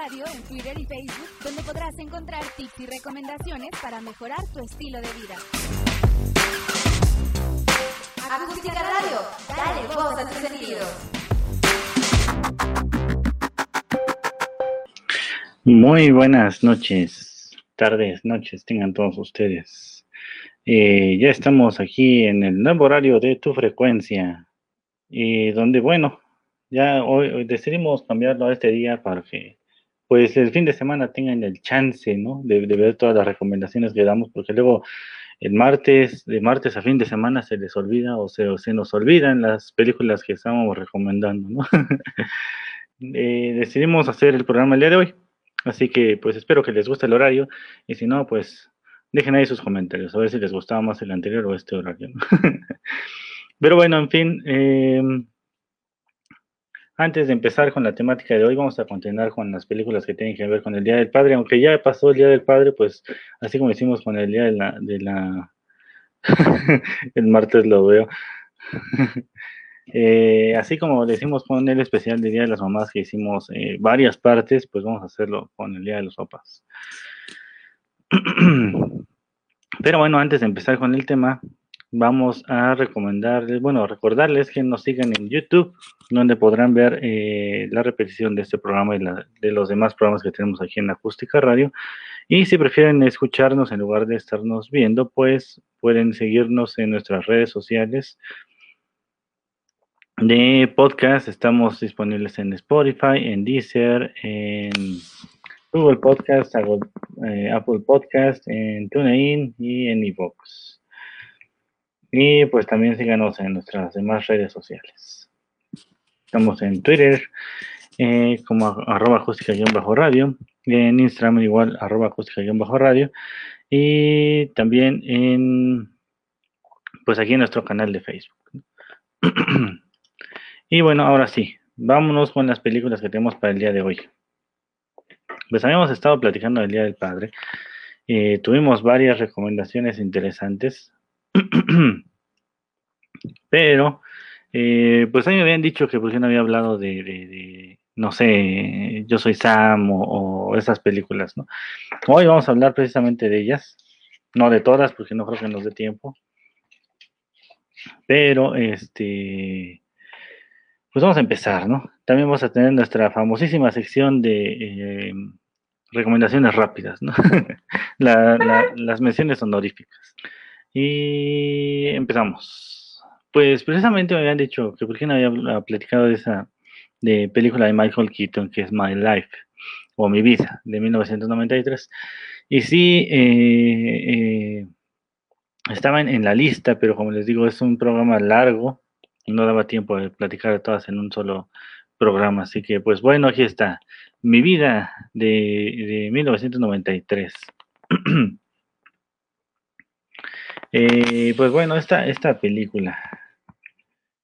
Radio en Twitter y Facebook, donde podrás encontrar tips y recomendaciones para mejorar tu estilo de vida. Acústica Radio, dale voz a tus sentidos. Muy buenas noches, tardes, noches, tengan todos ustedes. Eh, ya estamos aquí en el nuevo horario de tu frecuencia, y donde, bueno, ya hoy, decidimos cambiarlo a este día para que, pues, el fin de semana tengan el chance, ¿no? De, ver todas las recomendaciones que damos, porque luego el martes, de martes a fin de semana se les olvida o se, se nos olvidan las películas que estábamos recomendando, ¿no? Eh, decidimos hacer el programa el día de hoy, así que pues espero que les guste el horario y si no, pues dejen ahí sus comentarios, a ver si les gustaba más el anterior o este horario. Pero bueno, en fin, eh, antes de empezar con la temática de hoy, vamos a continuar con las películas que tienen que ver con el Día del Padre. Aunque ya pasó el Día del Padre, pues así como hicimos con el Día de la... El martes lo veo. Eh, así como decimos con el especial del Día de las Mamás que hicimos eh, varias partes, pues vamos a hacerlo con el Día de los Papás. Pero bueno, antes de empezar con el tema, vamos a recomendarles, bueno, recordarles que nos sigan en YouTube, donde podrán ver eh, la repetición de este programa y de los demás programas que tenemos aquí en Acústica Radio. Y si prefieren escucharnos en lugar de estarnos viendo, pues pueden seguirnos en nuestras redes sociales de podcast. Estamos disponibles en Spotify, en Deezer, en Google Podcast, eh, Apple Podcast, en TuneIn y en Evox. Y pues también síganos en nuestras demás redes sociales. Estamos en Twitter eh, como arroba acústica-radio, en Instagram igual arroba acústica-radio y también en pues aquí en nuestro canal de Facebook. y bueno, ahora sí, vámonos con las películas que tenemos para el día de hoy. Pues habíamos estado platicando del Día del Padre. Eh, tuvimos varias recomendaciones interesantes. Pero, eh, pues a mí me habían dicho que pues yo no había hablado de, no sé, Yo Soy Sam o, esas películas, ¿no? Hoy vamos a hablar precisamente de ellas, no de todas, porque no creo que nos dé tiempo. Pero, este, pues vamos a empezar, ¿no? También vamos a tener nuestra famosísima sección de... Eh, recomendaciones rápidas, ¿no? las menciones honoríficas. Y empezamos. Pues precisamente me habían dicho que por qué no había platicado de esa de película de Michael Keaton que es My Life o Mi Vida de 1993. Y sí, eh, eh, estaban en la lista, pero como les digo, es un programa largo. No daba tiempo de platicar de todas en un solo programa. Así que, pues bueno, aquí está. Mi vida de, de 1993. Eh, pues bueno, esta, esta película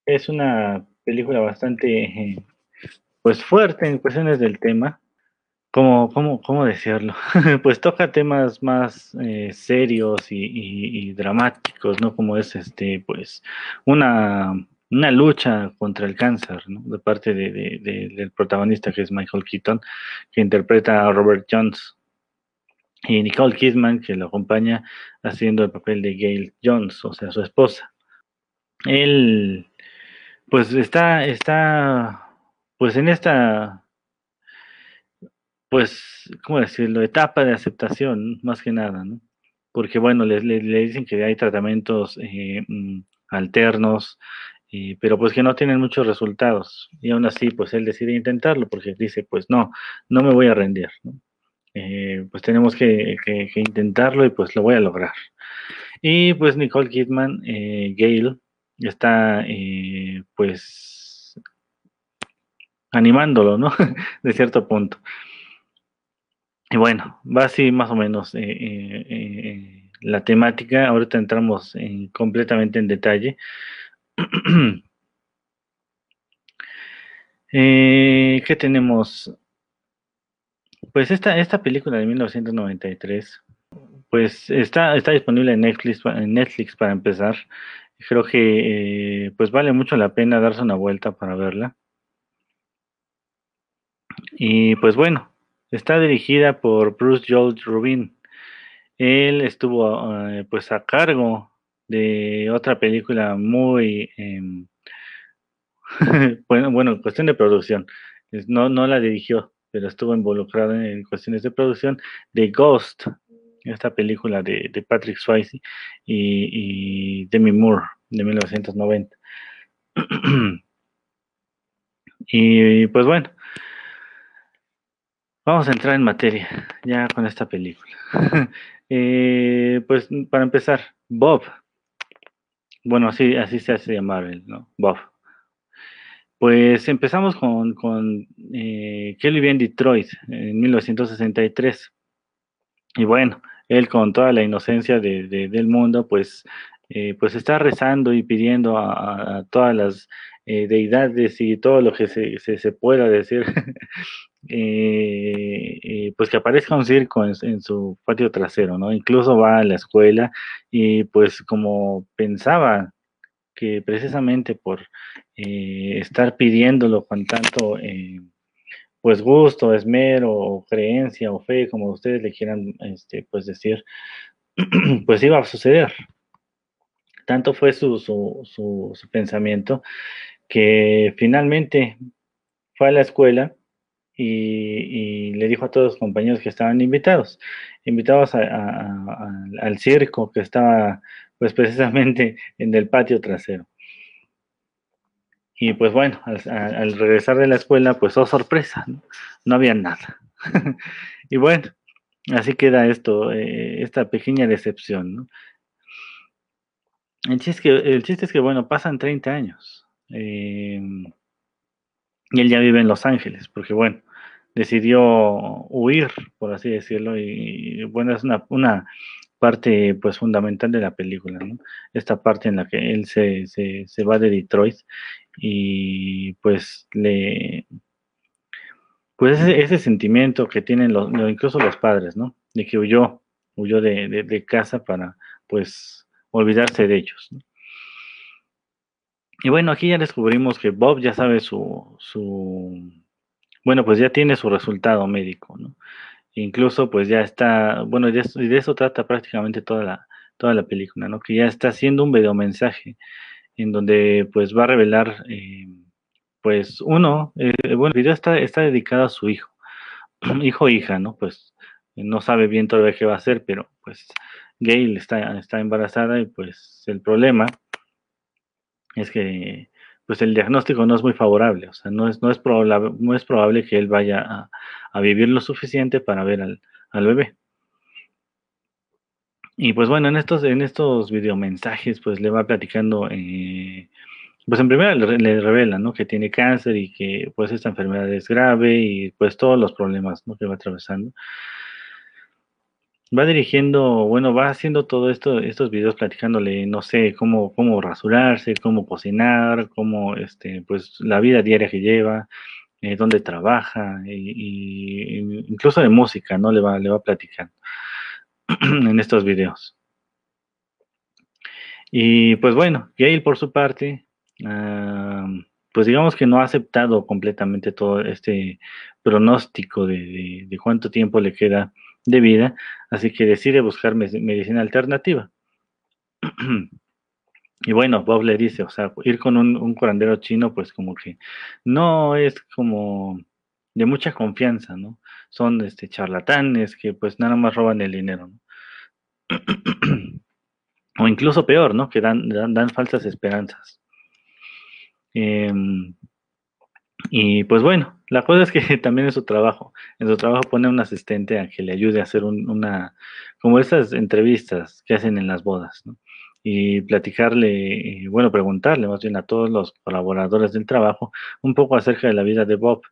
es una película bastante eh, pues fuerte en cuestiones del tema. ¿Cómo, cómo, cómo decirlo? pues toca temas más eh, serios y, dramáticos, ¿no? Como es este, pues, una, una lucha contra el cáncer, ¿no? De parte de, del protagonista que es Michael Keaton, que interpreta a Robert Jones y Nicole Kidman, que lo acompaña haciendo el papel de Gail Jones, o sea, su esposa. Él, pues está, está, pues en esta, pues, ¿cómo decirlo? Etapa de aceptación, más que nada, ¿no? Porque, bueno, le, le, dicen que hay tratamientos eh, mm, alternos, eh, pero pues que no tienen muchos resultados. Y aún así, pues él decide intentarlo porque dice, pues no, no me voy a rendir, ¿no? Eh, pues tenemos que, intentarlo y pues lo voy a lograr. Y pues Nicole Kidman, eh, Gail, está eh, pues animándolo, ¿no? de cierto punto. Y bueno, va así más o menos la temática. Ahorita entramos completamente en detalle. ¿Qué tenemos? Pues esta, esta película de 1993, pues está, está disponible en Netflix, en Netflix para empezar. Creo que eh, pues vale mucho la pena darse una vuelta para verla. Y pues bueno, está dirigida por Bruce Joel Rubin. Él estuvo eh, pues a cargo de otra película muy em, bueno, bueno, cuestión de producción. No, no la dirigió, pero estuvo involucrado en cuestiones de producción de Ghost, esta película de, Patrick Swayze y, Demi Moore de 1990. y pues bueno, vamos a entrar en materia ya con esta película. Eh, pues para empezar, Bob. Bueno, así, así se hace llamar él, ¿no? Bob. Pues empezamos con, con que él vivía en Detroit en 1963. Y bueno, él con toda la inocencia del mundo, pues, eh, pues está rezando y pidiendo a, todas las eh, deidades y todo lo que se, se, pueda decir, eh, pues que aparezca un circo en, su patio trasero, ¿no? Incluso va a la escuela y pues como pensaba precisamente por estar pidiéndolo con tanto pues gusto, esmero, o creencia o fe, como ustedes le quieran este, pues decir, pues iba a suceder. Tanto fue su, su, pensamiento que finalmente fue a la escuela y, le dijo a todos los compañeros que estaban invitados, invitados al circo que estaba pues precisamente en el patio trasero. Y pues bueno, al, regresar de la escuela, pues oh sorpresa, no, había nada. y bueno, así queda esto, eh, esta pequeña decepción. ¿no? El, chiste es que, el chiste es que, bueno, pasan 30 años. Em, y él ya vive en Los Ángeles, porque bueno, decidió huir, por así decirlo, y, bueno, es una parte pues fundamental de la película. Esta parte en la que él se, se, se va de Detroit y pues le pues ese, sentimiento que tienen los, incluso los padres, ¿no? De que huyó, huyó de, casa para pues olvidarse de ellos. Y bueno, aquí ya descubrimos que Bob ya sabe su, su, bueno, pues ya tiene su resultado médico, ¿no? Incluso pues ya está, bueno, y de eso, de eso trata prácticamente toda la, toda la película, ¿no? Que ya está haciendo un videomensaje en donde pues va a revelar, eh, pues uno, eh, bueno, el video está, está dedicado a su hijo, hijo hija, ¿no? Pues no sabe bien todavía qué va a hacer, pero pues Gail está, está embarazada y pues el problema es que pues el diagnóstico no es muy favorable, o sea, no es, no es, probable, no es probable que él vaya a, vivir lo suficiente para ver al, al bebé. Y pues bueno, en estos, en estos videomensajes, pues le va platicando, eh, pues en primera le, revela, ¿no? Que tiene cáncer y que pues esta enfermedad es grave y pues todos los problemas, ¿no? Que va atravesando. Va dirigiendo, bueno, va haciendo todo esto, estos videos platicándole, no sé, cómo, cómo rasurarse, cómo cocinar, cómo, este, pues la vida diaria que lleva, eh, dónde trabaja, y, incluso de música, ¿no? Le va, le va platicando. en estos videos. Y pues bueno, Gail por su parte, pues digamos que no ha aceptado completamente todo este pronóstico de, cuánto tiempo le queda de vida, así que decide buscar medicina alternativa. Y bueno, Bob le dice, o sea, ir con un, curandero chino, pues como que no es como de mucha confianza, ¿no? Son este, charlatanes que pues nada más roban el dinero, ¿no? o incluso peor, ¿no? Que dan, dan, falsas esperanzas. Em, y pues bueno, la cosa es que también es su trabajo. En su trabajo pone un asistente a que le ayude a hacer una, como esas entrevistas que hacen en las bodas, ¿no? y platicarle, bueno, preguntarle más bien a todos los colaboradores del trabajo un poco acerca de la vida de Bob,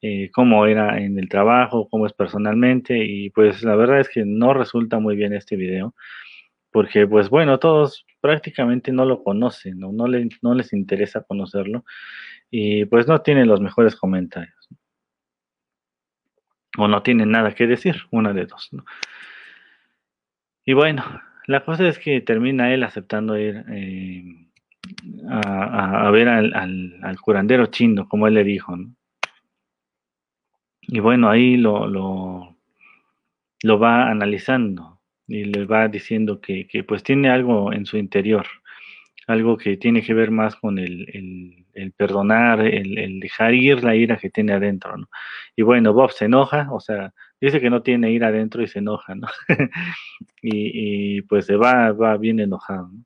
eh, cómo era en el trabajo, cómo es personalmente, y pues la verdad es que no resulta muy bien este video, porque pues bueno, todos prácticamente no lo conocen, no, no, no les interesa conocerlo, y pues no tienen los mejores comentarios. O no tienen nada que decir, una de dos. Y bueno, la cosa es que termina él aceptando ir eh, a, ver al, curandero chino, como él le dijo. y bueno, ahí lo, lo, lo va analizando y le va diciendo que, que, pues tiene algo en su interior, algo que tiene que ver más con el, el, el perdonar, el, el, dejar ir la ira que tiene adentro, ¿no? Y bueno, Bob se enoja, o sea, dice que no tiene ira adentro y se enoja, ¿no? y, y, pues se va, va bien enojado, ¿no?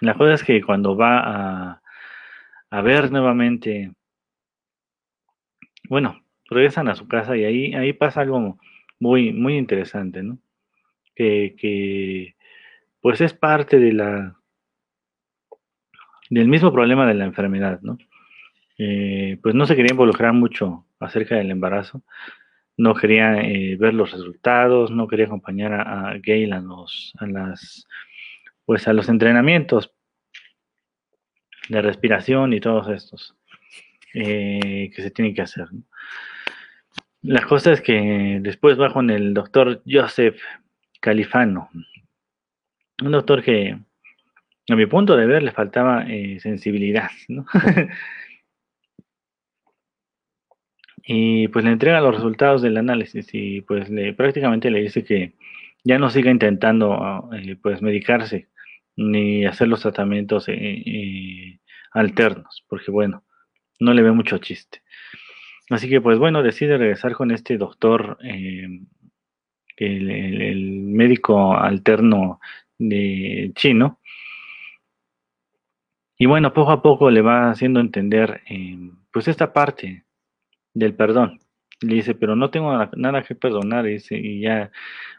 La cosa es que cuando va a, a ver nuevamente, bueno, regresan a su casa y ahí, ahí pasa algo muy, muy interesante, ¿no? Que, pues es parte de la del mismo problema de la enfermedad, ¿no? Eh, pues no se quería involucrar mucho acerca del embarazo, no quería eh, ver los resultados, no quería acompañar a, Gail a los, a las, pues a los entrenamientos de respiración y todos estos eh, que se tienen que hacer. La cosa es que después va con el doctor Joseph Califano, un doctor que a mi punto de ver le faltaba eh, sensibilidad, ¿no? y pues le entrega los resultados del análisis y pues le, prácticamente le dice que ya no siga intentando eh, pues medicarse ni hacer los tratamientos eh, alternos, porque bueno, no le ve mucho chiste. Así que pues bueno, decide regresar con este doctor, el, médico alterno de chino. Y bueno, poco a poco le va haciendo entender eh, pues esta parte del perdón. Le dice, pero no tengo nada que perdonar, dice, y ya,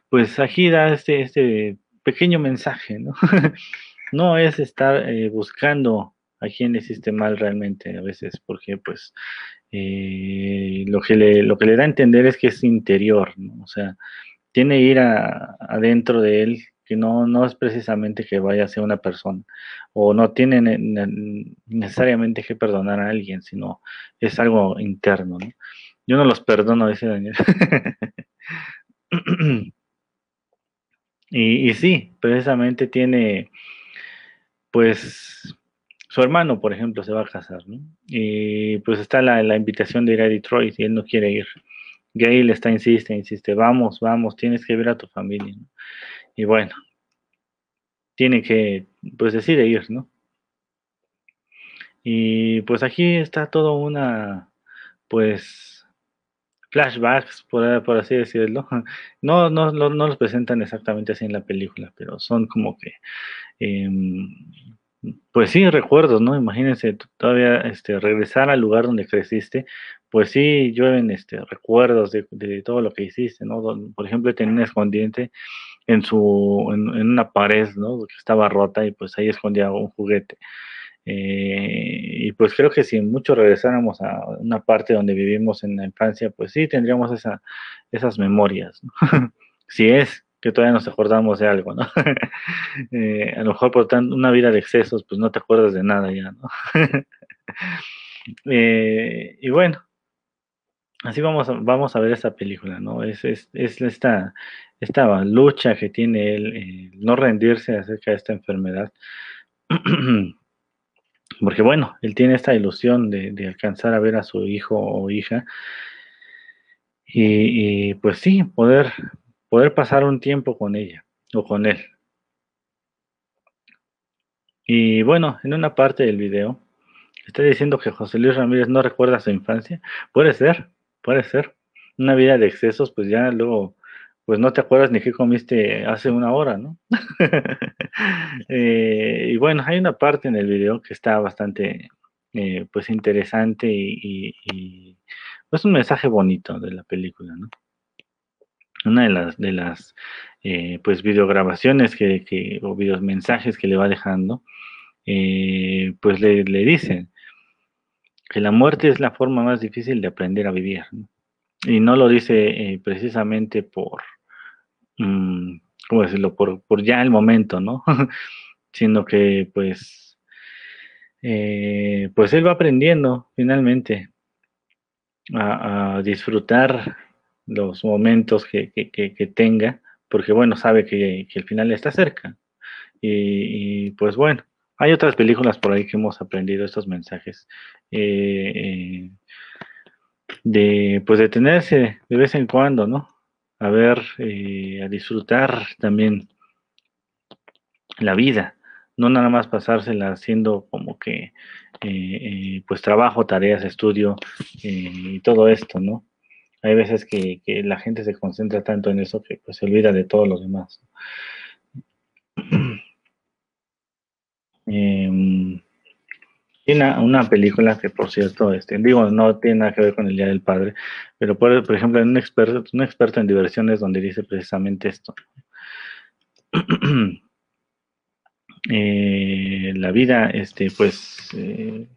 pues aquí da este, este pequeño mensaje, ¿no? no es estar eh, buscando a quién le hiciste mal realmente a veces, porque pues eh, lo, que le, lo que le da a entender es que es interior, ¿no? o sea, tiene ir a, adentro de él, que no, no es precisamente que vaya a ser una persona, o no tiene ne necesariamente que perdonar a alguien, sino es algo interno, ¿no? Yo no los perdono, dice Daniel. y, y sí, precisamente tiene, pues, su hermano, por ejemplo, se va a casar, ¿no? Y pues está la, la, invitación de ir a Detroit y él no quiere ir. Gail está, insiste, insiste, vamos, vamos, tienes que ver a tu familia. Y bueno, tiene que, pues decide ir, ¿no? Y pues aquí está todo una, pues, flashbacks, por, así decirlo. No, no, no, no, los presentan exactamente así en la película, pero son como que... Eh, pues sí, recuerdos, ¿no? Imagínense todavía este, regresar al lugar donde creciste, pues sí, llueven este, recuerdos de, todo lo que hiciste, ¿no? Por ejemplo, tenía un escondiente en su, en, en, una pared, ¿no? Que estaba rota y pues ahí escondía un juguete. Eh, y pues creo que si mucho regresáramos a una parte donde vivimos en la infancia, pues sí, tendríamos esa, esas memorias, ¿no? si es que todavía nos acordamos de algo, ¿no? eh, a lo mejor por tanto, una vida de excesos, pues no te acuerdas de nada ya, ¿no? eh, y bueno, así vamos a, vamos a ver esta película, ¿no? Es, es, es esta, esta lucha que tiene él, eh, no rendirse acerca de esta enfermedad. Porque bueno, él tiene esta ilusión de, alcanzar a ver a su hijo o hija. Y pues sí, poder, poder pasar un tiempo con ella o con él. Y bueno, en una parte del video está diciendo que José Luis Ramírez no recuerda su infancia. Puede ser, puede ser. Una vida de excesos, pues ya luego, pues no te acuerdas ni qué comiste hace una hora, ¿no? eh, y bueno, hay una parte en el video que está bastante, eh, pues interesante y, y, y pues un mensaje bonito de la película, ¿no? Una de las, de las eh, pues videograbaciones que, que, o mensajes que le va dejando, eh, pues le, le, dicen que la muerte es la forma más difícil de aprender a vivir. Y no lo dice eh, precisamente por, um, ¿cómo decirlo? Por, por ya el momento, ¿no? Sino que pues, pues él va aprendiendo finalmente a disfrutar los momentos que, que, tenga, porque bueno, sabe que, el final está cerca. Y, y, pues bueno, hay otras películas por ahí que hemos aprendido estos mensajes. Eh, eh, de pues detenerse de vez en cuando, ¿no? A ver, eh, a disfrutar también la vida, no nada más pasársela haciendo como que eh, pues trabajo, tareas, estudio y todo esto, ¿no? Hay veces que, la gente se concentra tanto en eso que pues se olvida de todos los demás. Eh, una, una, película que, por cierto, este, digo, no tiene nada que ver con el Día del Padre, pero por, por ejemplo, un experto, un experto en diversiones donde dice precisamente esto. Eh, la vida, este, pues, eh,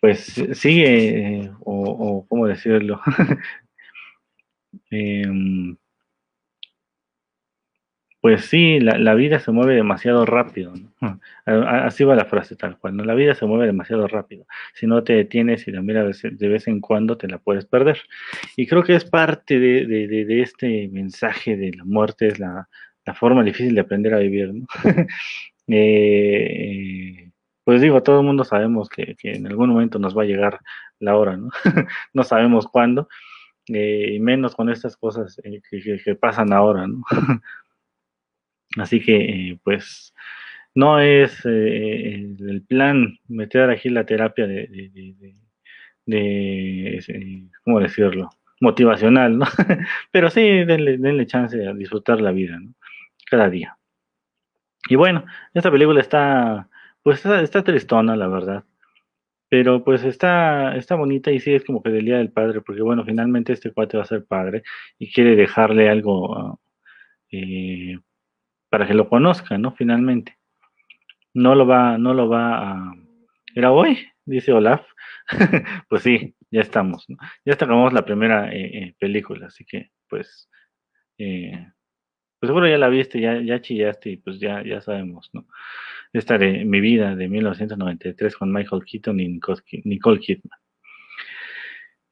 pues sigue, o, o, cómo decirlo, em, pues sí, la, vida se mueve demasiado rápido. Así va la frase tal cual. ¿no? La vida se mueve demasiado rápido. Si no te detienes y la miras de vez en cuando, te la puedes perder. Y creo que es parte de, este mensaje de la muerte, es la, forma difícil de aprender a vivir. ¿no? Eh, pues digo, todo el mundo sabemos que, en algún momento nos va a llegar la hora, ¿no? no sabemos cuándo, eh, y menos con estas cosas eh, que, pasan ahora, ¿no? Así que, eh, pues, no es el plan meter aquí la terapia de, de, ¿cómo decirlo? Motivacional, ¿no? Pero sí, denle, denle chance a disfrutar la vida, ¿no? Cada día. Y bueno, esta película está, pues está, tristona, la verdad. Pero pues está, está bonita y sí es como que del Día del Padre, porque bueno, finalmente este cuate va a ser padre y quiere dejarle algo eh, para que lo conozca, ¿no? Finalmente. No lo va, no lo va a... ¿Era hoy? Dice Olaf. pues sí, ya estamos, ¿no? Ya acabamos la primera eh, eh, película, así que, pues, eh, pues seguro ya la viste, ya, ya chillaste y pues ya, ya sabemos, ¿no? Esta de Mi vida de 1993 con Michael Keaton y Nicole Kidman.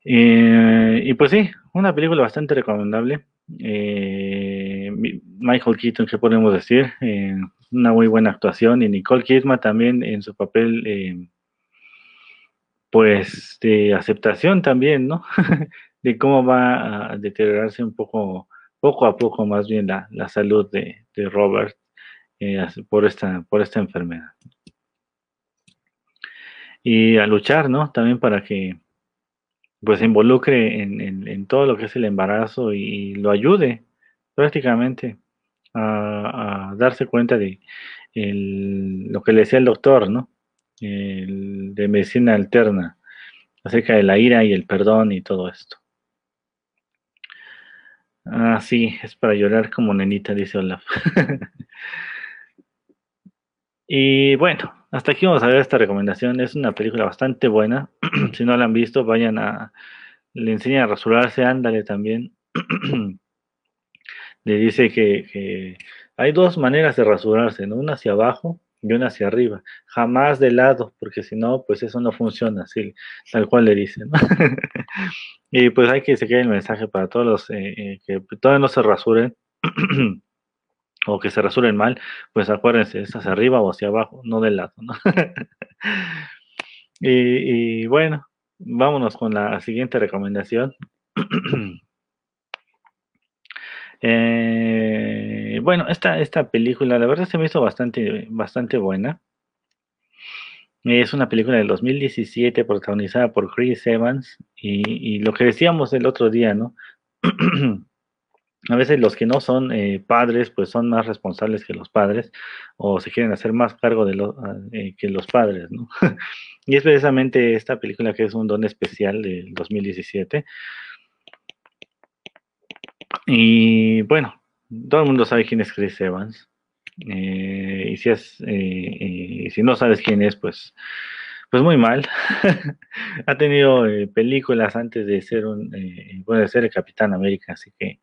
y pues sí, una película bastante recomendable. Eh, Michael Keaton, ¿qué podemos decir? Eh, una muy buena actuación y Nicole Kidman también en su papel, eh, pues de aceptación también, ¿no? de cómo va a deteriorarse un poco, poco a poco más bien la, la salud de Robert por, esta, por esta enfermedad. Y a luchar, ¿no? También para que pues se involucre en, todo lo que es el embarazo y, lo ayude prácticamente a, darse cuenta de lo que le decía el doctor, ¿no? de medicina alterna, acerca de la ira y el perdón y todo esto. Ah, sí, es para llorar como nenita, dice Olaf. y bueno, hasta aquí vamos a ver esta recomendación. Es una película bastante buena. si no la han visto, vayan a. Le enseñan a rasurarse, ándale también. le dice que, hay dos maneras de rasurarse, ¿no? Una hacia abajo y una hacia arriba. Jamás de lado, porque si no, pues eso no funciona, así, tal cual le dicen. y pues hay que seguir el mensaje para todos los eh, eh, que todavía no se rasuren. o que se rasuren mal, pues acuérdense, es hacia arriba o hacia abajo, no del lado, y, bueno, vámonos con la siguiente recomendación. Eh, bueno, esta, esta película, la verdad se me hizo bastante, bastante buena. Es una película del 2017 protagonizada por Chris Evans y, y lo que decíamos el otro día, ¿no? a veces los que no son eh, padres, pues son más responsables que los padres, o se quieren hacer más cargo de lo, ah, eh, que los padres, ¿no? y es precisamente esta película que es un don especial del 2017. Y bueno, todo el mundo sabe quién es Chris Evans. Eh, y si es, si no sabes quién es, pues, pues muy mal. ha tenido películas antes de ser un, ser el Capitán América, así que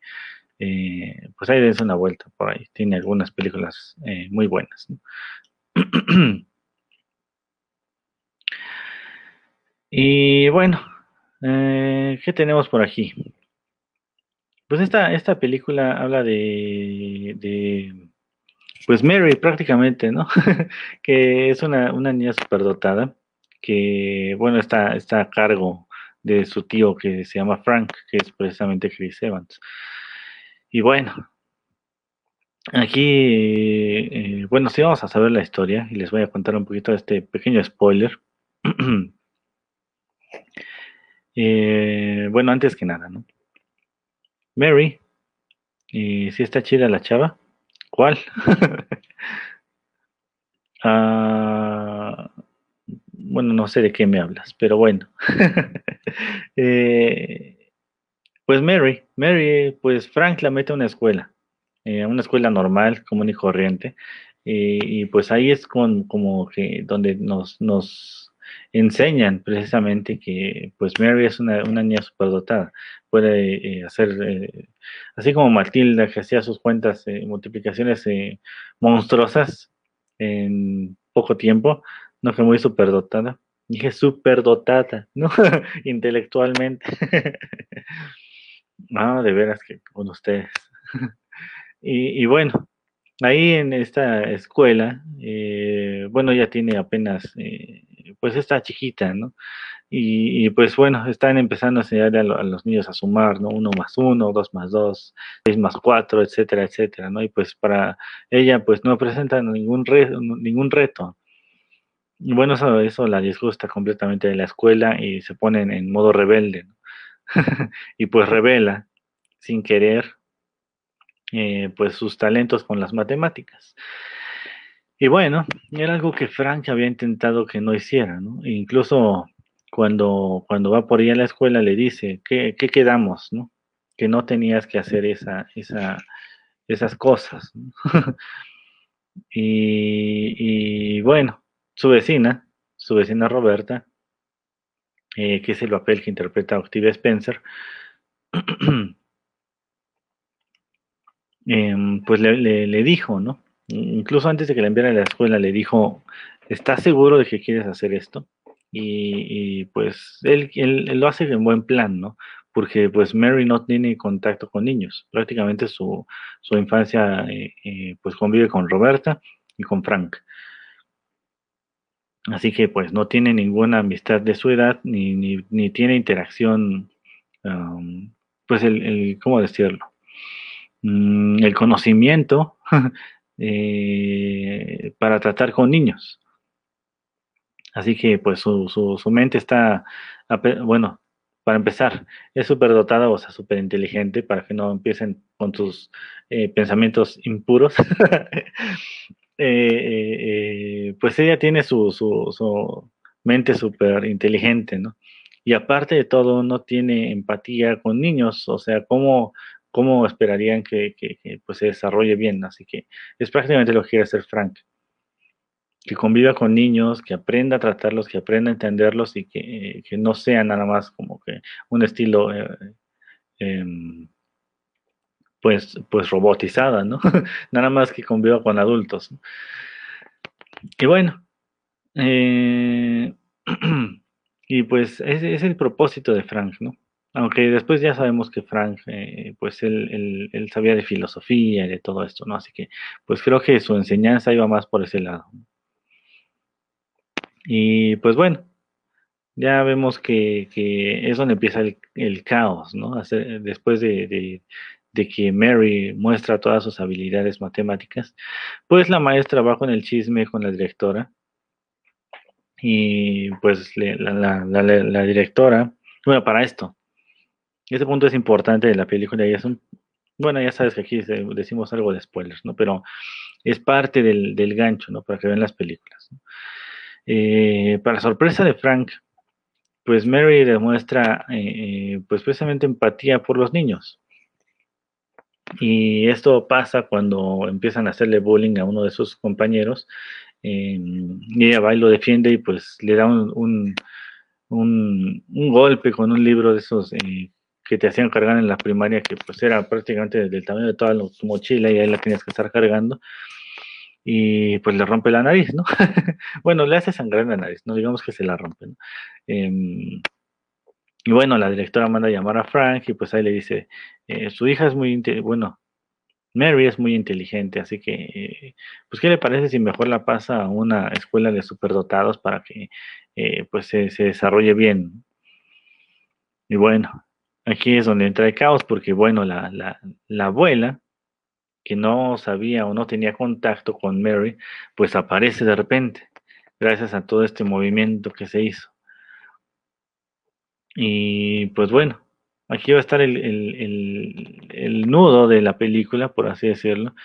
eh, pues ahí dense una vuelta por ahí. Tiene algunas películas eh, muy buenas. y bueno, eh, ¿qué tenemos por aquí? Pues esta, esta película habla de, de pues Mary prácticamente, ¿no? que es una, una niña superdotada que, bueno, está, está a cargo de su tío que se llama Frank, que es precisamente Chris Evans. Y bueno, aquí, eh, bueno, sí vamos a saber la historia y les voy a contar un poquito de este pequeño spoiler. Eh, bueno, antes que nada, ¿no? Mary, ¿y si está chida la chava? ¿Cuál? Ah, bueno, no sé de qué me hablas, pero bueno. Eh, pues Mary, Mary, pues Frank la mete a una escuela, eh, una escuela normal, común y corriente, y pues ahí es con, como que donde nos, nos enseñan precisamente que pues Mary es una, una niña superdotada, puede eh, hacer, así como Matilda que hacía sus cuentas, multiplicaciones monstruosas en poco tiempo, no fue muy superdotada. Dije superdotada, ¿no? Intelectualmente. ah, de veras que con ustedes. y, bueno, ahí en esta escuela, eh, bueno, ya tiene apenas, eh, pues está chiquita, ¿no? Y, pues bueno, están empezando a enseñar a, los niños a sumar, ¿no? Uno más uno, dos más dos, seis más cuatro, etcétera, etcétera, ¿no? Y pues para ella, pues no presenta ningún, ningún reto. Y bueno, eso, eso la disgusta completamente de la escuela y se pone en modo rebelde. y pues revela, sin querer, eh, pues sus talentos con las matemáticas. Y bueno, era algo que Frank había intentado que no hiciera, ¿no? E incluso cuando, cuando va por ella a la escuela le dice, ¿qué, quedamos, no? Que no tenías que hacer esa, esa, esas cosas. y, bueno, su vecina, su vecina Roberta, eh, que es el papel que interpreta Octavia Spencer, em, pues le, dijo, ¿no? Incluso antes de que la enviara a la escuela, le dijo, ¿estás seguro de que quieres hacer esto? Y, pues él, lo hace en buen plan, ¿no? Porque pues Mary no tiene contacto con niños. Prácticamente su, infancia eh, eh, pues convive con Roberta y con Frank. Así que pues no tiene ninguna amistad de su edad ni, ni, tiene interacción, pues el, ¿cómo decirlo? Mm, el conocimiento eh, para tratar con niños. Así que pues su, su, mente está, bueno, para empezar, es súper dotada, o sea, súper inteligente para que no empiecen con sus eh, pensamientos impuros. Eh, eh, pues ella tiene su, su, mente súper inteligente, ¿no? Y aparte de todo, no tiene empatía con niños, o sea, ¿cómo, cómo esperarían que, que, que pues, se desarrolle bien? Así que es prácticamente lo que quiere hacer Frank que conviva con niños, que aprenda a tratarlos, que aprenda a entenderlos y que, no sea nada más como que un estilo eh, em, pues, pues robotizada, ¿no? nada más que conviva con adultos. Y bueno, eh, y pues ese es el propósito de Frank, ¿no? Aunque después ya sabemos que Frank, eh, pues él, él, sabía de filosofía y de todo esto, ¿no? Así que, pues creo que su enseñanza iba más por ese lado. Y pues bueno, ya vemos que, es donde empieza el, caos, ¿no? después de, que Mary muestra todas sus habilidades matemáticas, pues la maestra va con el chisme con la directora. Y pues la, directora, bueno, para esto, este punto es importante de la película y es un, bueno, ya sabes que aquí decimos algo de spoilers, ¿no? Pero es parte del, gancho, ¿no? Para que vean las películas. Eh, para sorpresa de Frank, pues Mary demuestra eh, pues precisamente empatía por los niños. Y esto pasa cuando empiezan a hacerle bullying a uno de sus compañeros. Eh, y ella va y lo defiende y pues le da un, golpe con un libro de esos que te hacían cargar en la primaria, que pues era prácticamente del tamaño de toda tu mochila y ahí la tenías que estar cargando y pues le rompe la nariz, ¿no? bueno, le hace sangrar la nariz, no digamos que se la rompe, ¿no? Em, y bueno, la directora manda a llamar a Frank y pues ahí le dice, eh, su hija es muy, bueno, Mary es muy inteligente, así que, eh, pues, ¿qué le parece si mejor la pasa a una escuela de superdotados para que, eh, pues, se, se, desarrolle bien? Y bueno, aquí es donde entra el caos porque, bueno, la, la, la abuela, que no sabía o no tenía contacto con Mary, pues aparece de repente, gracias a todo este movimiento que se hizo. Y pues bueno, aquí va a estar el, el, el, nudo de la película, por así decirlo,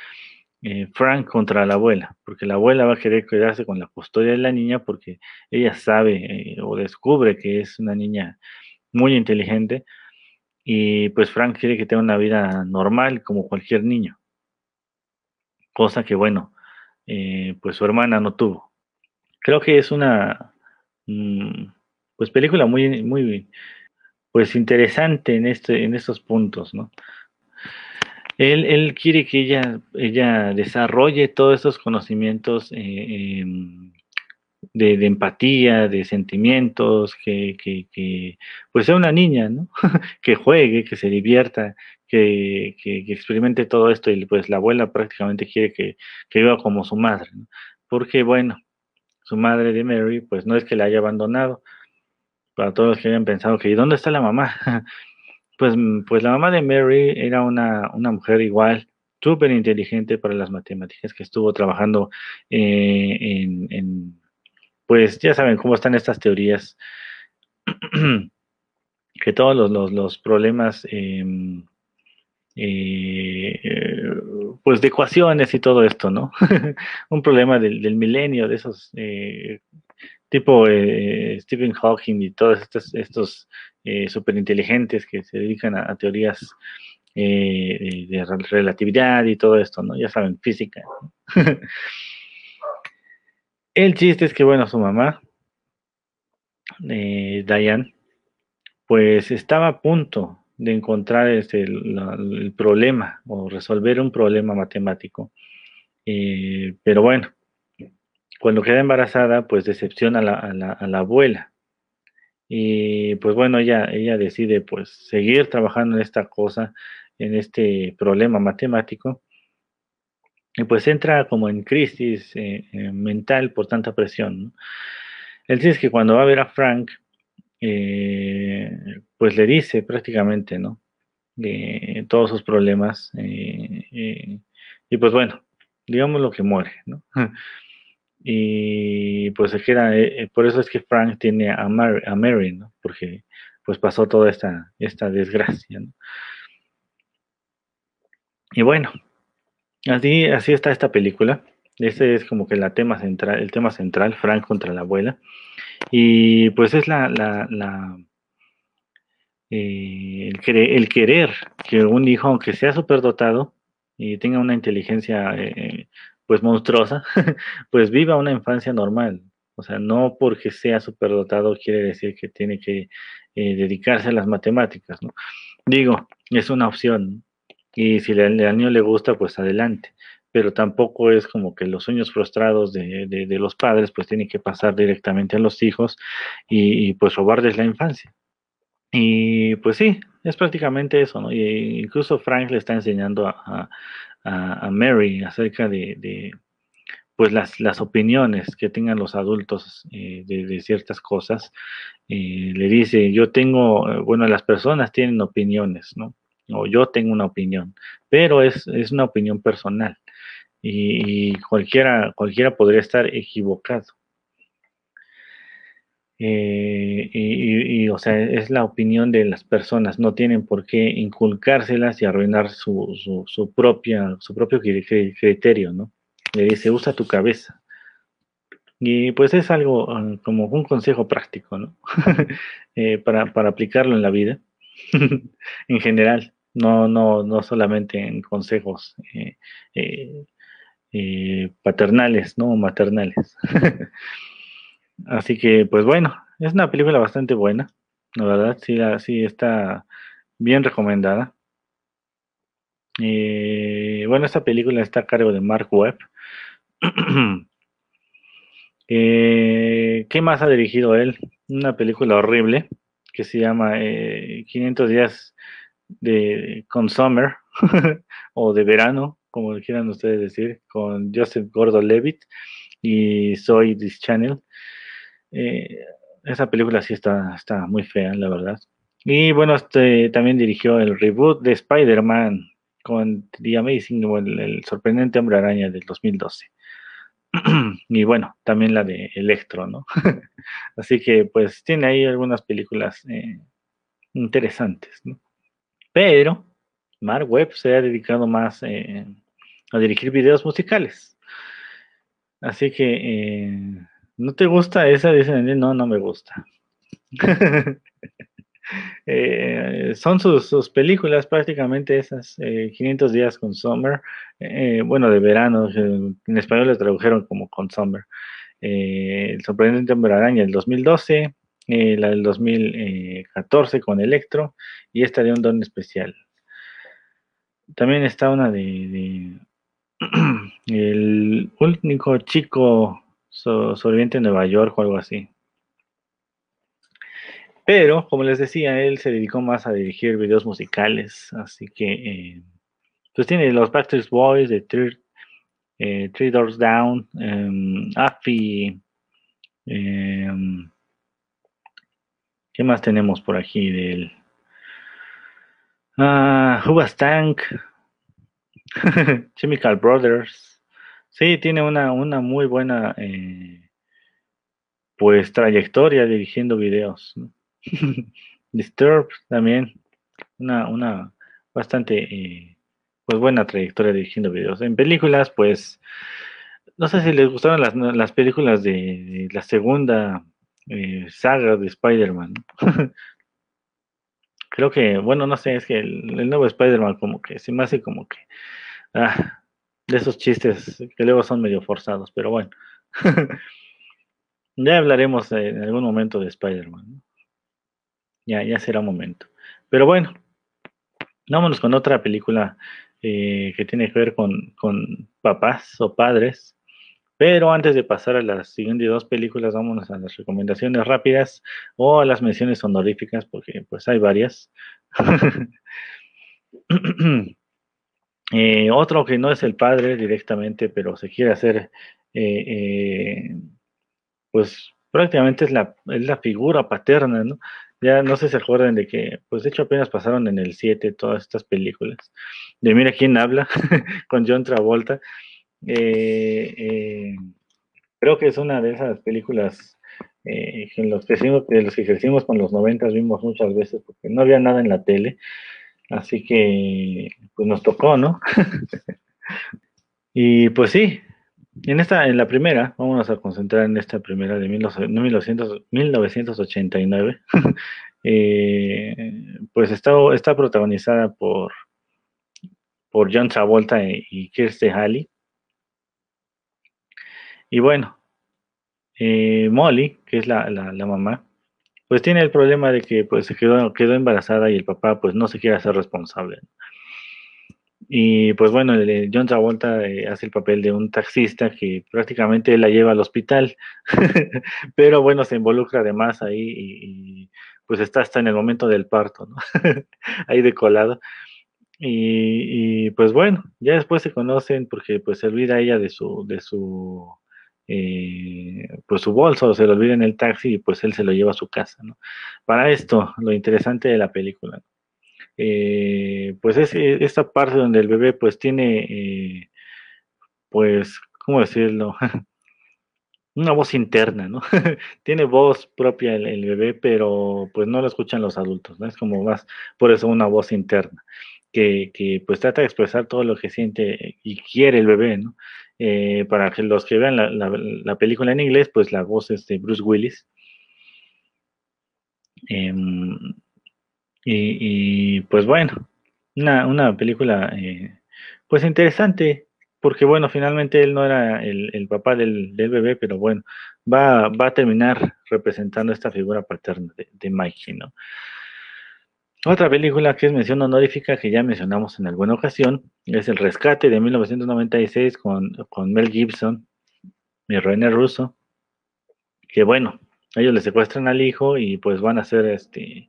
eh, Frank contra la abuela, porque la abuela va a querer quedarse con la custodia de la niña porque ella sabe eh, o descubre que es una niña muy inteligente y pues Frank quiere que tenga una vida normal como cualquier niño, cosa que bueno, eh, pues su hermana no tuvo. Creo que es una mm, pues película muy muy pues interesante en este en estos puntos, ¿no? Él, él quiere que ella, ella desarrolle todos estos conocimientos eh, em, de, empatía, de sentimientos, que, que, que, pues sea una niña, ¿no? que juegue, que se divierta, que, que, experimente todo esto y pues la abuela prácticamente quiere que, que viva como su madre, ¿no? porque bueno, su madre de Mary pues no es que la haya abandonado, para todos los que hayan pensado que ¿y dónde está la mamá? Pues, mm, pues la mamá de Mary era una, una mujer igual, súper inteligente para las matemáticas, que estuvo trabajando eh, en, pues ya saben cómo están estas teorías, que todos los, los, problemas, eh, eh, pues de ecuaciones y todo esto, ¿no? Un problema del, del, milenio, de esos eh, tipo eh, Stephen Hawking y todos estos, estos eh, inteligentes que se dedican a, teorías eh, de relatividad y todo esto, ¿no? Ya saben, física. El chiste es que, bueno, su mamá, eh, Diane, pues estaba a punto de encontrar este, el, el problema o resolver un problema matemático. Eh, pero bueno, cuando queda embarazada, pues decepciona a la, abuela. Y pues bueno, ella, decide pues seguir trabajando en esta cosa, en este problema matemático. Y pues entra como en crisis eh, eh, mental por tanta presión. ¿no? Él dice que cuando va a ver a Frank, eh, pues le dice prácticamente, ¿no? Todos sus problemas. Y pues bueno, digamos lo que muere, ¿no? Y pues queda, eh, por eso es que Frank tiene a Mary, a Mary, ¿no? Porque pues pasó toda esta, esta desgracia, ¿no? Y bueno, así, así está esta película. Este es como que la tema central, el tema central, Frank contra la abuela. Y pues es la, la, eh, el, querer, que un hijo, aunque sea superdotado y tenga una inteligencia eh, pues monstruosa, pues viva una infancia normal. O sea, no porque sea superdotado quiere decir que tiene que eh, dedicarse a las matemáticas, ¿no? Digo, es una opción. Y si al niño le gusta, pues adelante. Pero tampoco es como que los sueños frustrados de, de, los padres, pues tienen que pasar directamente a los hijos y, pues robarles la infancia. Y pues sí, es prácticamente eso, ¿no? Incluso Frank le está enseñando a, a, Mary acerca de, pues las, las, opiniones que tengan los adultos eh, de, de, ciertas cosas. Eh, le dice, yo tengo, eh, bueno, las personas tienen opiniones, ¿no? O yo tengo una opinión, pero es, es una opinión personal y, y, cualquiera, cualquiera podría estar equivocado. Eh, y, o sea, es la opinión de las personas, no tienen por qué inculcárselas y arruinar su, su, propia, su propio criterio, ¿no? Le dice, usa tu cabeza. Y pues es algo um, como un consejo práctico, ¿no? eh, para, para aplicarlo en la vida, en general, no, no, no solamente en consejos eh paternales, ¿no? Maternales. Así que, pues bueno, es una película bastante buena, la verdad, sí, sí está bien recomendada. Eh, bueno, esta película está a cargo de Mark Webb. eh, ¿Qué más ha dirigido él? Una película horrible que se llama eh, 500 días de con Summer o de verano, como quieran ustedes decir, con Joseph Gordon-Levitt y Soy This Channel. Eh, esa película sí está, está muy fea, la verdad. Y bueno, este también dirigió el reboot de Spider-Man con The Amazing o el, sorprendente Hombre Araña del 2012. y bueno, también la de Electro, ¿no? Así que pues tiene ahí algunas películas eh, interesantes, ¿no? Pero Mark Webb se ha dedicado más eh, a dirigir videos musicales. Así que, eh, ¿no te gusta esa? Dicen, no, no me gusta. Eh, son sus, películas prácticamente esas, 500 días con Summer, bueno, de verano, en español le tradujeron como con Summer. el sorprendente Hombre Araña del 2012, la del 2014 con Electro y esta de un don especial. También está una de, el único chico sobreviviente en Nueva York o algo así. Pero, como les decía, él se dedicó más a dirigir videos musicales, así que eh, pues tiene los Backstreet Boys de Three, eh, Doors Down, um, Affy, em, ¿qué más tenemos por aquí de él? Uh, Tank, Chemical Brothers. Sí, tiene una, una muy buena eh, pues trayectoria dirigiendo videos. Disturbed también, una, una bastante eh, pues buena trayectoria dirigiendo videos. En películas, pues, no sé si les gustaron las, las películas de, la segunda eh, saga de Spider-Man. Creo que, bueno, no sé, es que el, nuevo Spider-Man como que se me hace como que ah, de esos chistes que luego son medio forzados, pero bueno. ya hablaremos en algún momento de Spider-Man. Ya, ya será momento. Pero bueno, vámonos con otra película eh, que tiene que ver con, con papás o padres. Pero antes de pasar a las siguientes dos películas, vámonos a las recomendaciones rápidas o a las menciones honoríficas, porque pues hay varias. Eh, otro que no es el padre directamente, pero se quiere hacer, eh, eh, pues prácticamente es la, es la figura paterna, ¿no? Ya no sé si se acuerdan de que, pues de hecho apenas pasaron en el 7 todas estas películas. De Mira quién habla, con John Travolta. Creo que es una de esas películas en los que de los que crecimos con los noventas vimos muchas veces porque no había nada en la tele, así que pues nos tocó, ¿no? y pues sí, en esta, en la primera, vamos a concentrar en esta primera de 1900, 1989, pues está, está protagonizada por por John Travolta y Kirstie Halley. Y bueno, eh, Molly, que es la, mamá, pues tiene el problema de que pues se quedó, quedó embarazada y el papá pues no se quiere hacer responsable. Y pues bueno, John Travolta eh, hace el papel de un taxista que prácticamente la lleva al hospital, pero bueno, se involucra además ahí y, pues está hasta en el momento del parto, ¿no? ahí de colado. Y, y, pues bueno, ya después se conocen porque pues se olvida ella de su, de su eh, pues su bolso se lo olvida en el taxi y pues él se lo lleva a su casa, ¿no? Para esto, lo interesante de la película, eh, pues es eh, esta parte donde el bebé pues tiene, pues, ¿cómo decirlo? una voz interna, ¿no? tiene voz propia el, el, bebé, pero pues no lo escuchan los adultos, ¿no? Es como más, por eso una voz interna. Que, pues trata de expresar todo lo que siente y quiere el bebé, ¿no? Eh, para que los que vean la, película en inglés, pues la voz es de Bruce Willis. Em, y, pues bueno, una, película eh, pues interesante, porque bueno, finalmente él no era el, papá del, bebé, pero bueno, va, va, a terminar representando esta figura paterna de, de Mikey, ¿no? Otra película que es mención honorífica que ya mencionamos en alguna ocasión es El Rescate de 1996 con, con Mel Gibson y René Russo. Que bueno, ellos le secuestran al hijo y pues van a hacer este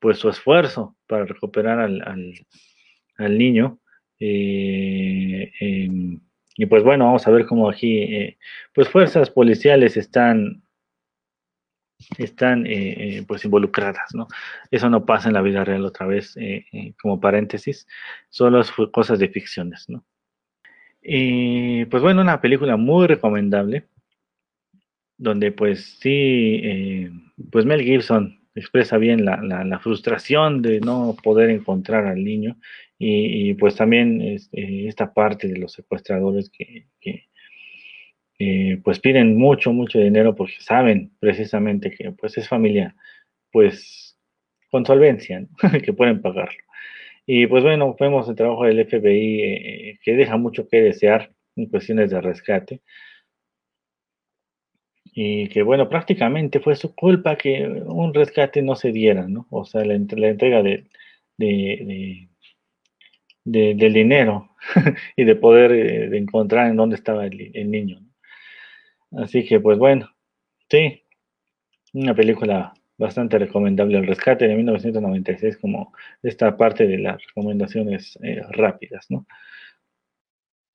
pues su esfuerzo para recuperar al, al, niño. Eh, em, y pues bueno, vamos a ver cómo aquí, eh, pues fuerzas policiales están están pues involucradas, ¿no? Eso no pasa en la vida real otra vez, como paréntesis, solo es cosas de ficciones, ¿no? Y pues bueno, una película muy recomendable, donde pues sí, pues Mel Gibson expresa bien la, la, frustración de no poder encontrar al niño y, pues también este, esta parte de los secuestradores que, pues piden mucho, mucho dinero porque saben precisamente que pues es familia pues con solvencia, que pueden pagarlo. Y pues bueno, vemos el trabajo del FBI eh, que deja mucho que desear en cuestiones de rescate y que bueno, prácticamente fue su culpa que un rescate no se diera, ¿no? O sea, la, entrega de, del dinero y de poder eh, encontrar en dónde estaba el, niño. Así que pues bueno, sí, una película bastante recomendable, El Rescate de 1996, como esta parte de las recomendaciones eh, rápidas, ¿no?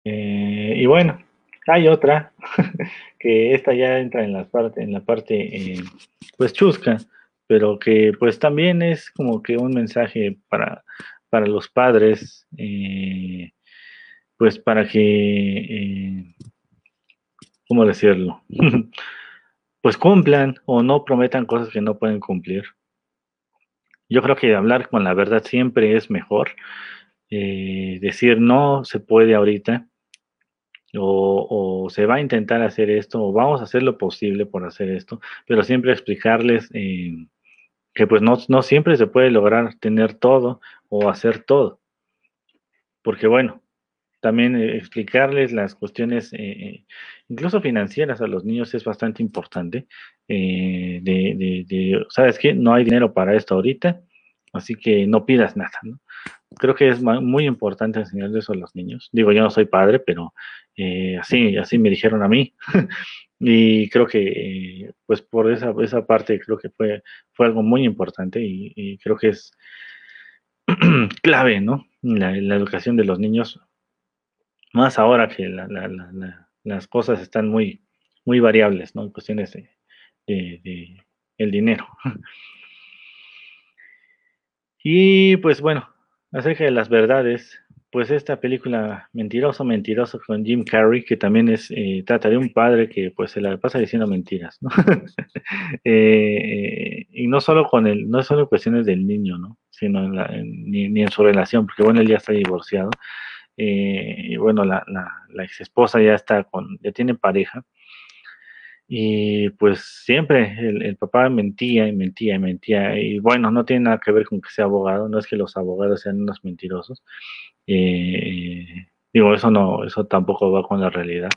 Eh, y bueno, hay otra, que esta ya entra en la parte, en la parte eh, pues chusca, pero que pues también es como que un mensaje para, para los padres, pues para que, ¿cómo decirlo? pues cumplan o no prometan cosas que no pueden cumplir. Yo creo que hablar con la verdad siempre es mejor. decir no se puede ahorita o, se va a intentar hacer esto, o vamos a hacer lo posible por hacer esto, pero siempre explicarles eh, que pues no, no siempre se puede lograr tener todo o hacer todo. Porque bueno, también eh, explicarles las cuestiones, eh, incluso financieras a los niños es bastante importante. de, de, de, ¿sabes qué? No hay dinero para esto ahorita, así que no pidas nada, ¿no? Creo que es muy importante enseñarles eso a los niños. Digo, yo no soy padre, pero eh, así, así me dijeron a mí. y creo que, eh, pues por esa, esa parte, creo que fue, fue algo muy importante y, creo que es clave, ¿no? La, educación de los niños, más ahora que las cosas están muy, muy variables, ¿no? En cuestiones de, el dinero. y pues bueno, acerca de las verdades, pues esta película Mentiroso, Mentiroso con Jim Carrey, que también es, eh, trata de un padre que pues se la pasa diciendo mentiras, ¿no? Eh, y no solo con el, no solo cuestiones del niño, ¿no? Sino ni, en su relación, porque bueno, él ya está divorciado, eh, bueno, la, la, la ex esposa ya está con, ya tiene pareja, y pues siempre el, papá mentía y mentía y mentía. Y bueno, no tiene nada que ver con que sea abogado, no es que los abogados sean unos mentirosos. Eh, digo, eso no, eso tampoco va con la realidad.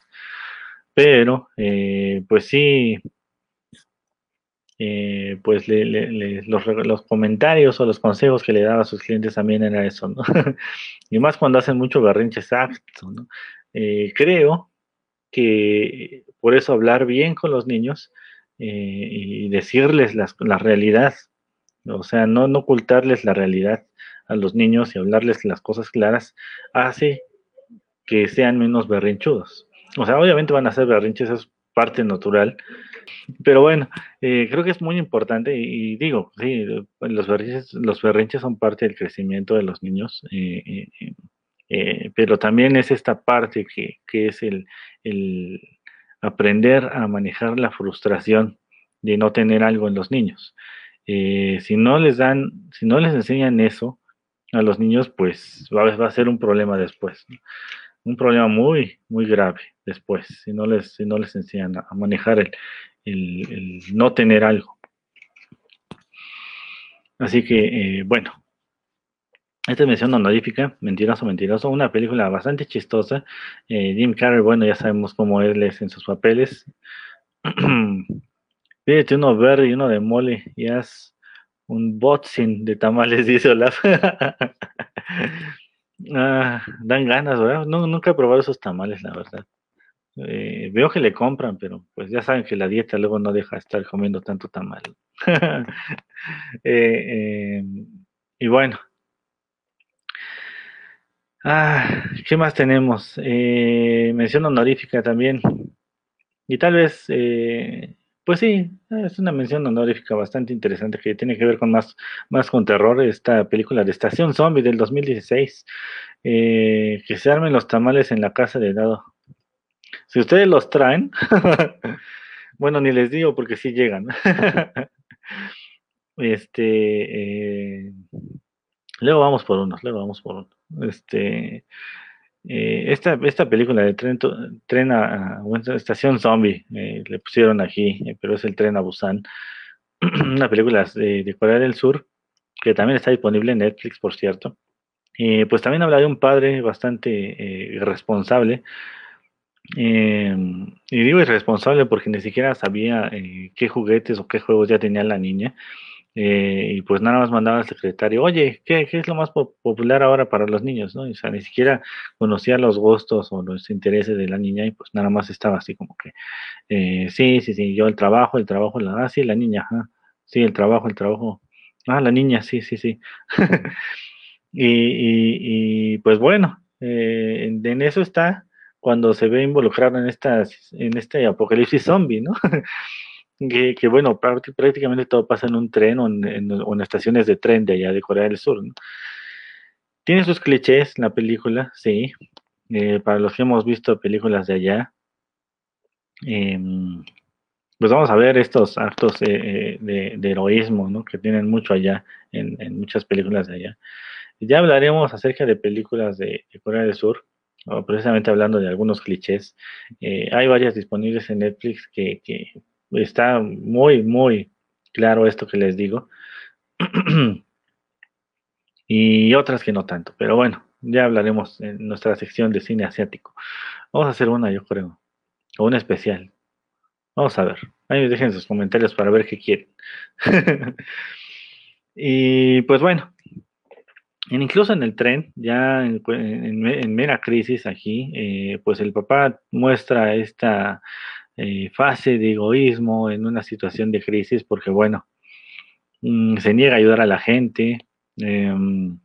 Pero, eh, pues sí, eh, pues los, los, comentarios o los consejos que le daba a sus clientes también era eso, y más cuando hacen mucho berrinche exacto, ¿no? creo que por eso hablar bien con los niños eh, y decirles la realidad, o sea, no, no ocultarles la realidad a los niños y hablarles las cosas claras, hace que sean menos berrinchudos. O sea, obviamente van a ser berrinches, es parte natural, pero bueno, eh, creo que es muy importante y, digo, sí, los berrinches, los berrinches son parte del crecimiento de los niños. Eh, eh, pero también es esta parte que, es el, aprender a manejar la frustración de no tener algo en los niños. Si no les dan, si no les enseñan eso a los niños, pues va, a ser un problema después. Un problema muy, muy grave después, si no les, si no les enseñan a, manejar el, el, no tener algo. Así que, eh, bueno, esta es mención honorífica, Mentiroso, Mentiroso, una película bastante chistosa. Eh, Jim Carrey, bueno, ya sabemos cómo él es en sus papeles. Pídete uno verde y uno de mole y haz un boxing de tamales, dice Olaf. ah, dan ganas, ¿verdad? No, nunca he probado esos tamales, la verdad. Eh, veo que le compran, pero pues ya saben que la dieta luego no deja estar comiendo tanto tamal. Eh, y bueno, Ah, ¿qué más tenemos? Eh, mención honorífica también. Y tal vez, eh, pues sí, es una mención honorífica bastante interesante que tiene que ver con más, más con terror. Esta película de Estación Zombie del 2016, eh, que se armen los tamales en la casa de dado. Si ustedes los traen, bueno, ni les digo porque sí llegan. este, eh, luego vamos por unos, luego vamos por uno. Este, eh, esta, esta película de tren, tren a, estación zombie, eh, le pusieron aquí, eh, pero es el tren a Busan, una película de, Corea del Sur, que también está disponible en Netflix, por cierto. pues también habla de un padre bastante irresponsable. y digo irresponsable porque ni siquiera sabía qué juguetes o qué juegos ya tenía la niña. Eh, y pues nada más mandaba al secretario, oye, ¿qué, es lo más popular ahora para los niños? ¿no? o ni siquiera conocía los gustos o los intereses de la niña y pues nada más estaba así como que, eh, sí, sí, sí, yo el trabajo, el trabajo, la, ah, sí, la niña, sí, el trabajo, el trabajo, ah, la niña, sí, sí, sí. y, y, pues bueno, eh, en, eso está cuando se ve involucrado en, estas, en este apocalipsis zombie, ¿no? que, bueno, prácticamente todo pasa en un tren o en, estaciones de tren de allá de Corea del Sur. Tiene sus clichés la película, sí. Eh, para los que hemos visto películas de allá, em, pues vamos a ver estos actos eh, de, heroísmo ¿no? que tienen mucho allá en, muchas películas de allá. Ya hablaremos acerca de películas de, Corea del Sur, o precisamente hablando de algunos clichés. Eh, hay varias disponibles en Netflix que está muy, muy claro esto que les digo. y otras que no tanto, pero bueno, ya hablaremos en nuestra sección de cine asiático. Vamos a hacer una, yo creo, o una especial. Vamos a ver. Ahí dejen sus comentarios para ver qué quieren. y pues bueno, incluso en el tren, ya en, mera crisis aquí, eh, pues el papá muestra esta eh, fase de egoísmo en una situación de crisis porque, bueno, mm, se niega a ayudar a la gente, em,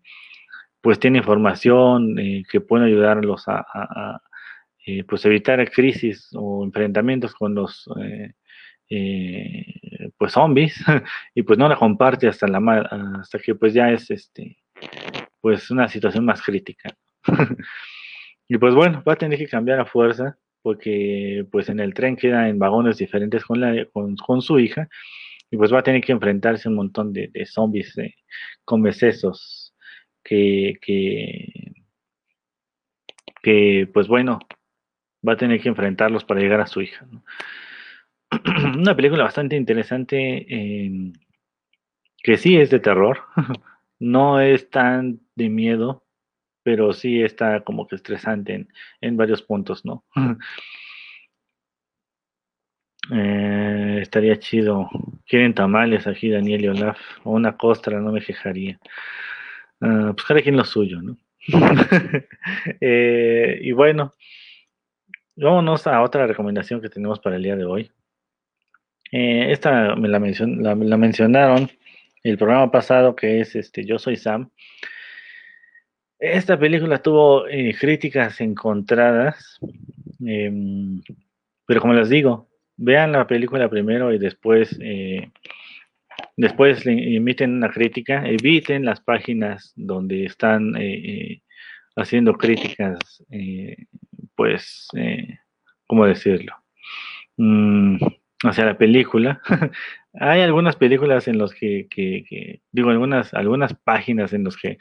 pues tiene información eh, que puede ayudarlos a, eh, pues evitar crisis o enfrentamientos con los pues zombies y pues no la comparte hasta la hasta que pues ya es este pues una situación más crítica y pues bueno va a tener que cambiar a fuerza porque pues en el tren queda en vagones diferentes con, la, con, su hija y pues va a tener que enfrentarse a un montón de, zombies con becesos que, que, que, pues bueno, va a tener que enfrentarlos para llegar a su hija. Una película bastante interesante que sí es de terror, no es tan de miedo, pero sí está como que estresante en, varios puntos, ¿no? Eh, estaría chido. Quieren tamales aquí, Daniel y Olaf, o una costra, no me quejaría. Uh, pues cada quien lo suyo, ¿no? Eh, y bueno, vámonos a otra recomendación que tenemos para el día de hoy. Eh, esta me la, la, la, mencionaron el programa pasado, que es este Yo Soy Sam. Esta película tuvo eh, críticas encontradas, em, pero como les digo, vean la película primero y después, eh, después emiten una crítica, eviten las páginas donde están eh, haciendo críticas, pues, ¿cómo decirlo? Mm, hacia la película. Hay algunas películas en las que, que, digo, algunas, algunas páginas en las que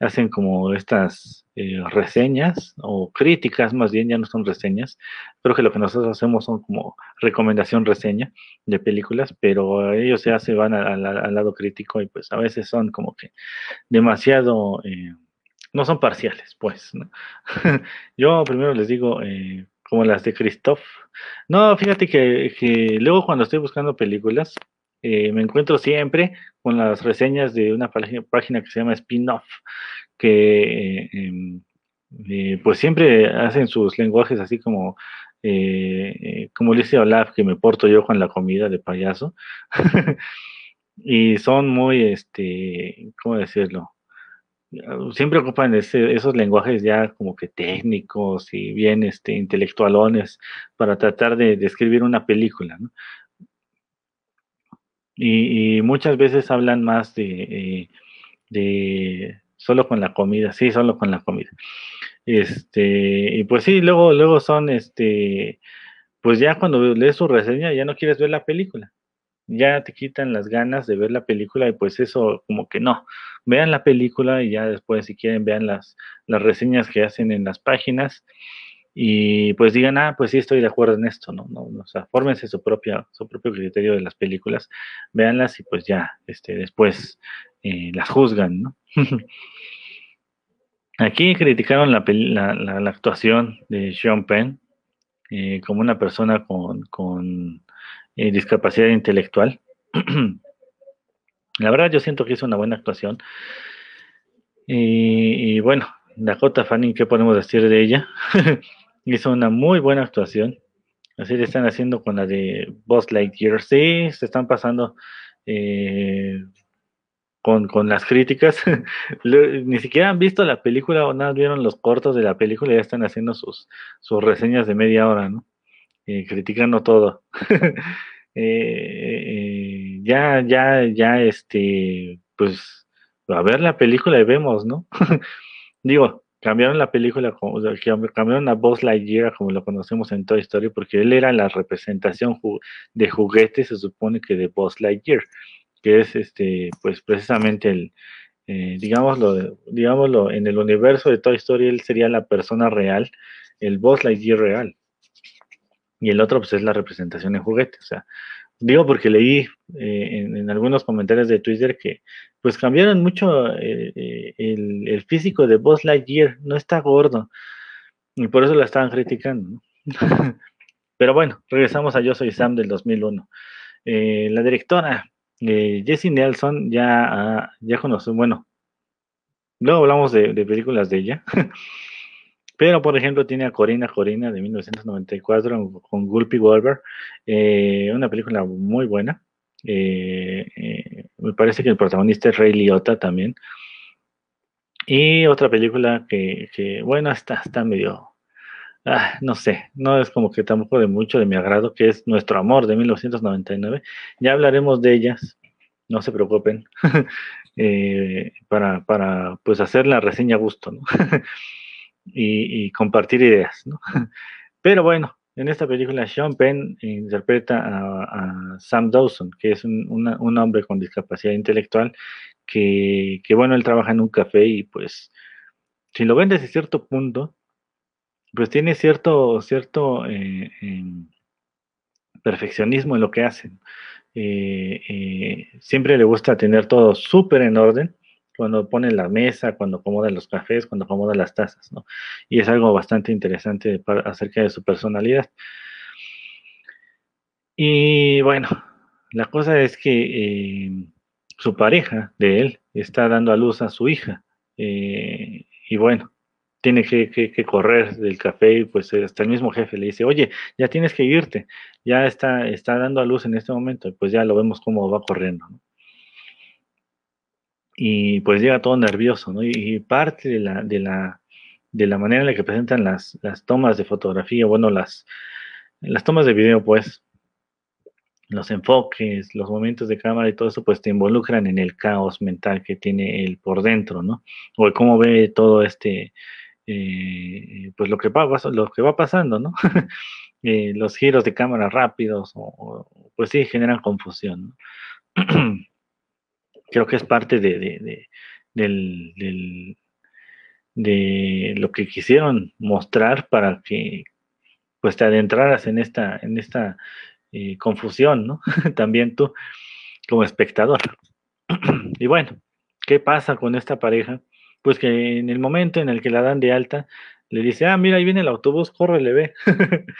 hacen como estas eh, reseñas o críticas, más bien ya no son reseñas. Creo que lo que nosotros hacemos son como recomendación reseña de películas, pero ellos ya se van al lado crítico y pues a veces son como que demasiado, eh, no son parciales, pues. Yo primero les digo, eh, como las de Christoph. No, fíjate que, que luego cuando estoy buscando películas, eh, me encuentro siempre con las reseñas de una página que se llama Spin-Off, que em, eh, pues siempre hacen sus lenguajes así como, eh, como dice Olaf, que me porto yo con la comida de payaso. y son muy, este, ¿cómo decirlo? Siempre ocupan esos lenguajes ya como que técnicos y bien este, intelectualones para tratar de describir una película. ¿no? Y, muchas veces hablan más de, eh, de solo con la comida, sí, solo con la comida. Este, y pues sí, luego, luego son, este, pues ya cuando lees su reseña ya no quieres ver la película. Ya te quitan las ganas de ver la película y pues eso como que no. Vean la película y ya después si quieren vean las, las reseñas que hacen en las páginas y pues digan, ah, pues sí estoy de acuerdo en esto, ¿no? no, o sea, fórmense su, propia, su propio criterio de las películas, véanlas y pues ya, este, después eh, las juzgan, ¿no? Aquí criticaron la, la, actuación de Sean Penn eh, como una persona con, con eh, discapacidad intelectual. la verdad yo siento que hizo una buena actuación. Y, y bueno, Dakota Fanning, ¿qué podemos decir de ella? hizo una muy buena actuación. Así le están haciendo con la de Boss Lightyear. Sí, se están pasando eh, con, las críticas. Ni siquiera han visto la película o nada, vieron los cortos de la película ya están haciendo sus, sus reseñas de media hora, ¿no? Eh, criticando todo. Eh, ya, ya, ya, este, pues, a ver la película y vemos, ¿no? Digo, cambiaron la película, cambiaron a Buzz Lightyear como lo conocemos en Toy Story, porque él era la representación de juguete, se supone que de Buzz Lightyear, que es este, pues precisamente el, eh, digámoslo, digámoslo, en el universo de Toy Story él sería la persona real, el Buzz Lightyear real. Y el otro pues es la representación en juguete, o sea, digo porque leí eh, en, algunos comentarios de Twitter que pues cambiaron mucho eh, eh, el, físico de Buzz Lightyear, no está gordo, y por eso la estaban criticando. Pero bueno, regresamos a Yo Soy Sam del 2001. la directora Jessie Nelson ya, ya conoció, bueno, luego hablamos de películas de ella. Pero, por ejemplo, tiene a Corina Corina de 1994 con Gulpi Wolver, eh, una película muy buena. Eh, eh, me parece que el protagonista es Ray Liotta también. Y otra película que, bueno, está, está medio, ah, no sé, no es como que tampoco de mucho de mi agrado, que es Nuestro Amor de 1999. Ya hablaremos de ellas, no se preocupen, para, para pues hacer la reseña a gusto, ¿no? y, compartir ideas, ¿no? Pero bueno, en esta película Sean Penn interpreta a, Sam Dawson, que es un, hombre con discapacidad intelectual, que, bueno, él trabaja en un café y pues, si lo ven desde cierto punto, pues tiene cierto, cierto eh, em, perfeccionismo en lo que hacen. Eh, eh, siempre le gusta tener todo súper en orden cuando pone la mesa, cuando acomoda los cafés, cuando acomoda las tazas, ¿no? Y es algo bastante interesante acerca de su personalidad. Y bueno, la cosa es que eh, su pareja de él está dando a luz a su hija. Eh, y bueno, tiene que, correr del café y pues hasta el mismo jefe le dice, oye, ya tienes que irte, ya está, está dando a luz en este momento, y pues ya lo vemos cómo va corriendo. ¿no? Y pues llega todo nervioso, ¿no? Y, parte de la, de, la, de la manera en la que presentan las, las tomas de fotografía, bueno, las, las tomas de video, pues, los enfoques, los momentos de cámara y todo eso, pues te involucran en el caos mental que tiene él por dentro, ¿no? O cómo ve todo este, eh, pues lo que, va, lo que va pasando, ¿no? Eh, los giros de cámara rápidos, o, pues sí, generan confusión, ¿no? creo que es parte de, de, lo que quisieron mostrar para que pues te adentraras en esta, en esta eh, confusión, ¿no? También tú como espectador. y bueno, ¿qué pasa con esta pareja? Pues que en el momento en el que la dan de alta, le dice, ah, mira, ahí viene el autobús, corre, le ve.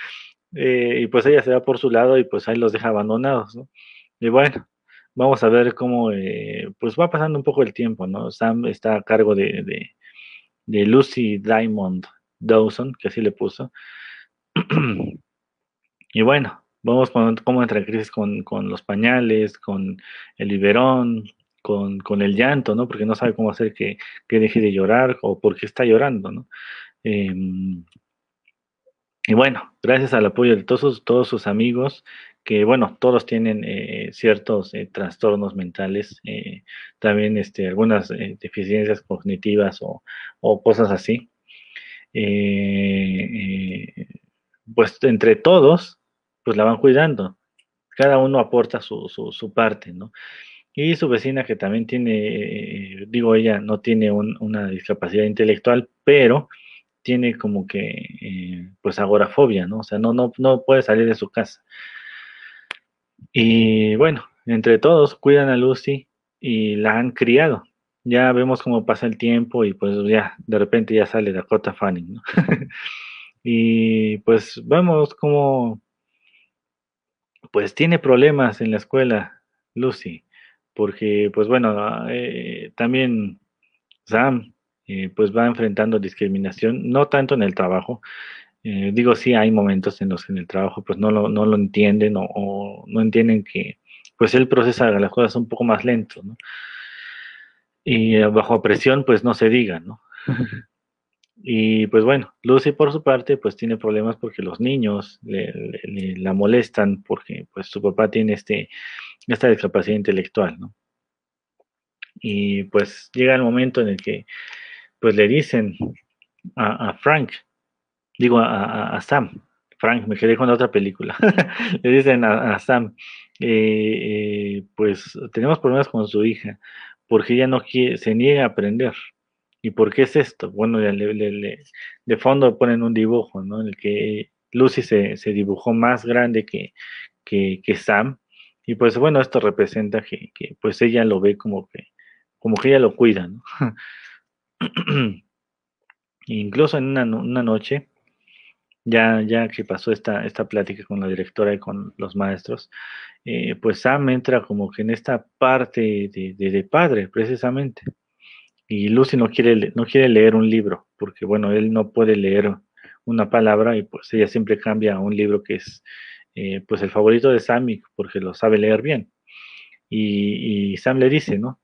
Eh, y pues ella se va por su lado y pues ahí los deja abandonados, ¿no? Y bueno, vamos a ver cómo eh, pues va pasando un poco el tiempo, ¿no? Sam está a cargo de, Lucy Diamond Dawson, que así le puso. y bueno, vamos con cómo entra en crisis con, los pañales, con el biberón, con, el llanto, ¿no? Porque no sabe cómo hacer que, deje de llorar o por qué está llorando, ¿no? Em, y bueno, gracias al apoyo de todos sus, todos sus amigos, que bueno, todos tienen eh, ciertos eh, trastornos mentales, eh, también este, algunas deficiencias cognitivas o, cosas así. pues entre todos, pues la van cuidando. Cada uno aporta su, su, parte, ¿no? Y su vecina que también tiene, digo, ella no tiene una discapacidad intelectual, pero tiene como que, pues, agorafobia, ¿no? O sea, no, no, no puede salir de su casa. Y bueno, entre todos cuidan a Lucy y la han criado. Ya vemos cómo pasa el tiempo y pues ya de repente ya sale Dakota Fanning, ¿no? y pues vemos cómo pues tiene problemas en la escuela Lucy, porque pues bueno, eh, también Sam eh, pues va enfrentando discriminación, no tanto en el trabajo, eh, digo, sí hay momentos en los que en el trabajo pues no lo, no lo entienden o, no entienden que pues él procesa las cosas un poco más lento, ¿no? Y eh, bajo presión pues no se diga, ¿no? y pues bueno, Lucy por su parte pues tiene problemas porque los niños le, la molestan porque pues su papá tiene este, esta discapacidad intelectual, ¿no? Y pues llega el momento en el que pues le dicen a Frank, digo a, Sam, Frank, me quedé con la otra película, le dicen a, Sam, eh, eh, pues tenemos problemas con su hija, porque ella no quiere, se niega a aprender. ¿Y por qué es esto? Bueno, de fondo ponen un dibujo, ¿no? En el que Lucy se, dibujó más grande que, que, Sam. Y pues bueno, esto representa que, pues ella lo ve como que, como que ella lo cuida, ¿no? Incluso en una, noche, ya, ya que pasó esta, esta plática con la directora y con los maestros, eh, pues Sam entra como que en esta parte de, de, padre, precisamente. Y Lucy no quiere, no quiere leer un libro, porque bueno, él no puede leer una palabra y pues ella siempre cambia a un libro que es eh, pues el favorito de Sam porque lo sabe leer bien. Y Sam le dice, ¿no?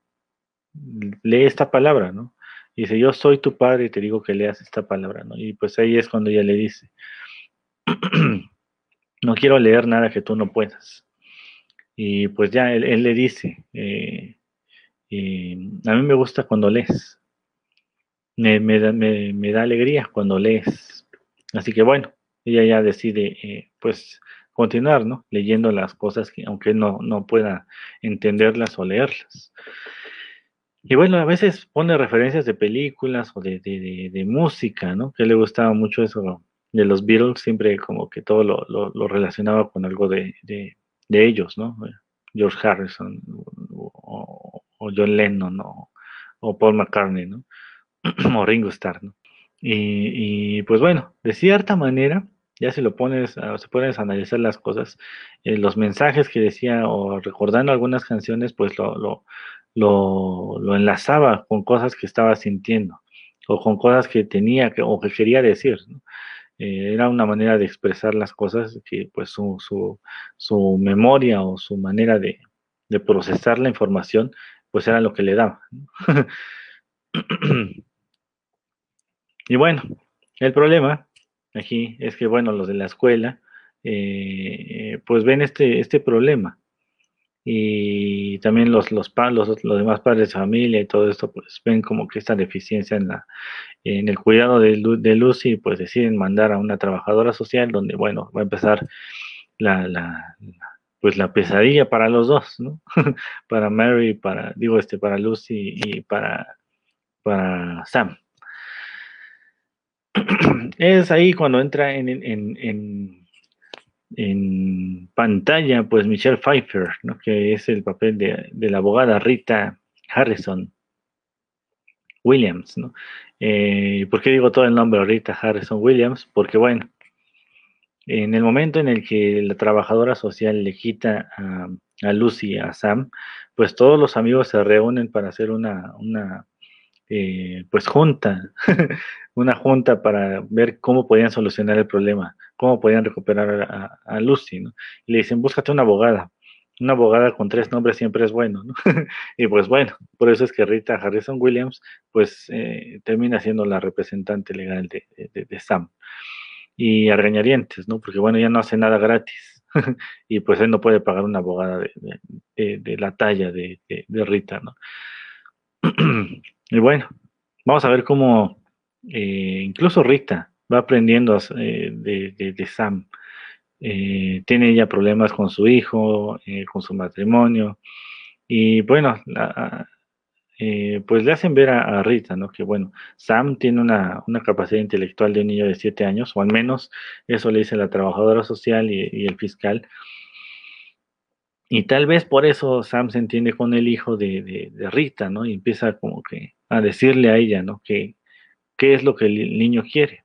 Lee esta palabra, ¿no? Y dice, yo soy tu padre y te digo que leas esta palabra, ¿no? Y pues ahí es cuando ella le dice, no quiero leer nada que tú no puedas. Y pues ya él, le dice, eh, a mí me gusta cuando lees, me, da, alegría cuando lees. Así que bueno, ella ya decide eh, pues continuar, ¿no? Leyendo las cosas que aunque no, no pueda entenderlas o leerlas. Y bueno, a veces pone referencias de películas o de, de, música, ¿no? Que le gustaba mucho eso de los Beatles, siempre como que todo lo, lo, relacionaba con algo de, ellos, ¿no? George Harrison o, John Lennon o, Paul McCartney, ¿no? o Ringo Starr, ¿no? Y, pues bueno, de cierta manera, ya si lo pones, ah, se pones analizar las cosas, eh, los mensajes que decía o recordando algunas canciones, pues lo, lo, lo, enlazaba con cosas que estaba sintiendo o con cosas que tenía que, o que quería decir. Eh, era una manera de expresar las cosas que pues su, su, su memoria o su manera de, de, procesar la información pues era lo que le daba. y bueno, el problema aquí es que bueno, los de la escuela eh, pues ven este, este problema y también los, los, los, los, demás padres de familia y todo esto, pues ven como que esta deficiencia en, la, en el cuidado de, de Lucy, pues deciden mandar a una trabajadora social donde, bueno, va a empezar la, la, pues la pesadilla para los dos, ¿no? para Mary, para, digo, este, para Lucy y para, para Sam. es ahí cuando entra en, en, en en pantalla, pues Michelle Pfeiffer, ¿no? que es el papel de, la abogada Rita Harrison Williams. ¿no? Eh, ¿Por qué digo todo el nombre Rita Harrison Williams? Porque bueno, en el momento en el que la trabajadora social le quita a, a Lucy, a Sam, pues todos los amigos se reúnen para hacer una, una eh, pues junta, una junta para ver cómo podían solucionar el problema, cómo podían recuperar a, Lucy, ¿no? Y le dicen, búscate una abogada. Una abogada con tres nombres siempre es bueno, ¿no? y pues bueno, por eso es que Rita Harrison Williams, pues eh, termina siendo la representante legal de, Sam. y a ¿no? Porque bueno, ya no hace nada gratis y pues él no puede pagar una abogada de, la talla de, Rita, ¿no? y bueno, vamos a ver cómo eh, incluso Rita va aprendiendo eh, de, Sam. Eh, tiene ella problemas con su hijo, con su matrimonio. Y bueno, pues le hacen ver a, Rita, ¿no? Que bueno, Sam tiene una, capacidad intelectual de un niño de 7 años, o al menos eso le dice la trabajadora social y, el fiscal. Y tal vez por eso Sam se entiende con el hijo de, de, Rita, ¿no? Y empieza como que a decirle a ella, ¿no? Que qué es lo que el niño quiere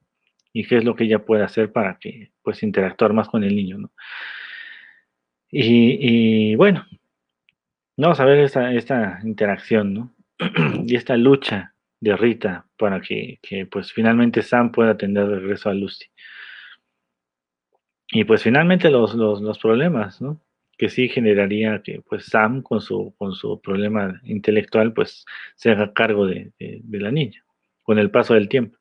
y qué es lo que ella puede hacer para que pues interactuar más con el niño, ¿no? Y, bueno, vamos a ver esta, esta interacción, ¿no? y esta lucha de Rita para que, pues finalmente Sam pueda atender de regreso a Lucy. Y pues finalmente los, los, problemas, ¿no? Que sí generaría que pues Sam con su, con su problema intelectual pues se haga cargo de la niña con el paso del tiempo.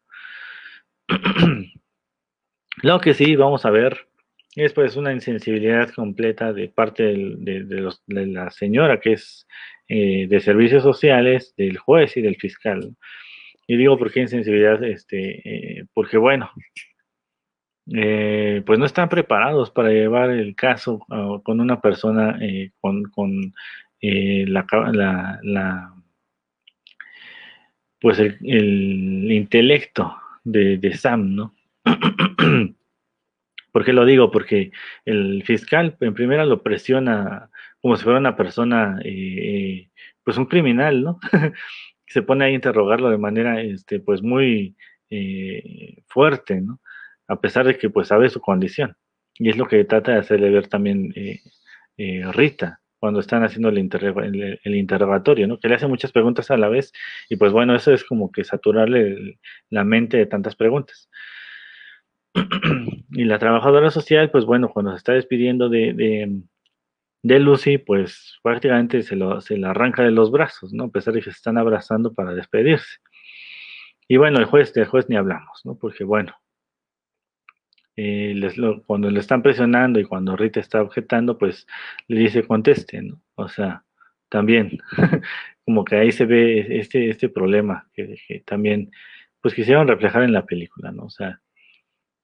Lo que sí vamos a ver es pues una insensibilidad completa de parte de, la señora que es eh, de servicios sociales, del juez y del fiscal. Y digo por qué insensibilidad, este, eh, porque bueno, eh, pues no están preparados para llevar el caso con una persona con, la, pues el, intelecto de, Sam, ¿no? ¿Por qué lo digo? Porque el fiscal en primera lo presiona como si fuera una persona, eh, pues un criminal, ¿no? Se pone ahí a interrogarlo de manera, este, pues muy eh, fuerte, ¿no? A pesar de que pues sabe su condición. Y es lo que trata de hacerle ver también eh, Rita cuando están haciendo el, interrogatorio, ¿no? Que le hace muchas preguntas a la vez y pues bueno, eso es como que saturarle la mente de tantas preguntas. y la trabajadora social, pues bueno, cuando se está despidiendo de, de, Lucy, pues prácticamente se la arranca de los brazos, ¿no? A pesar de que se están abrazando para despedirse. Y bueno, el juez, del juez ni hablamos, ¿no? Porque bueno, eh, cuando le están presionando y cuando Rita está objetando, pues le dice conteste, ¿no? O sea, también, como que ahí se ve este, este problema que, también, pues quisieron reflejar en la película, ¿no? O sea,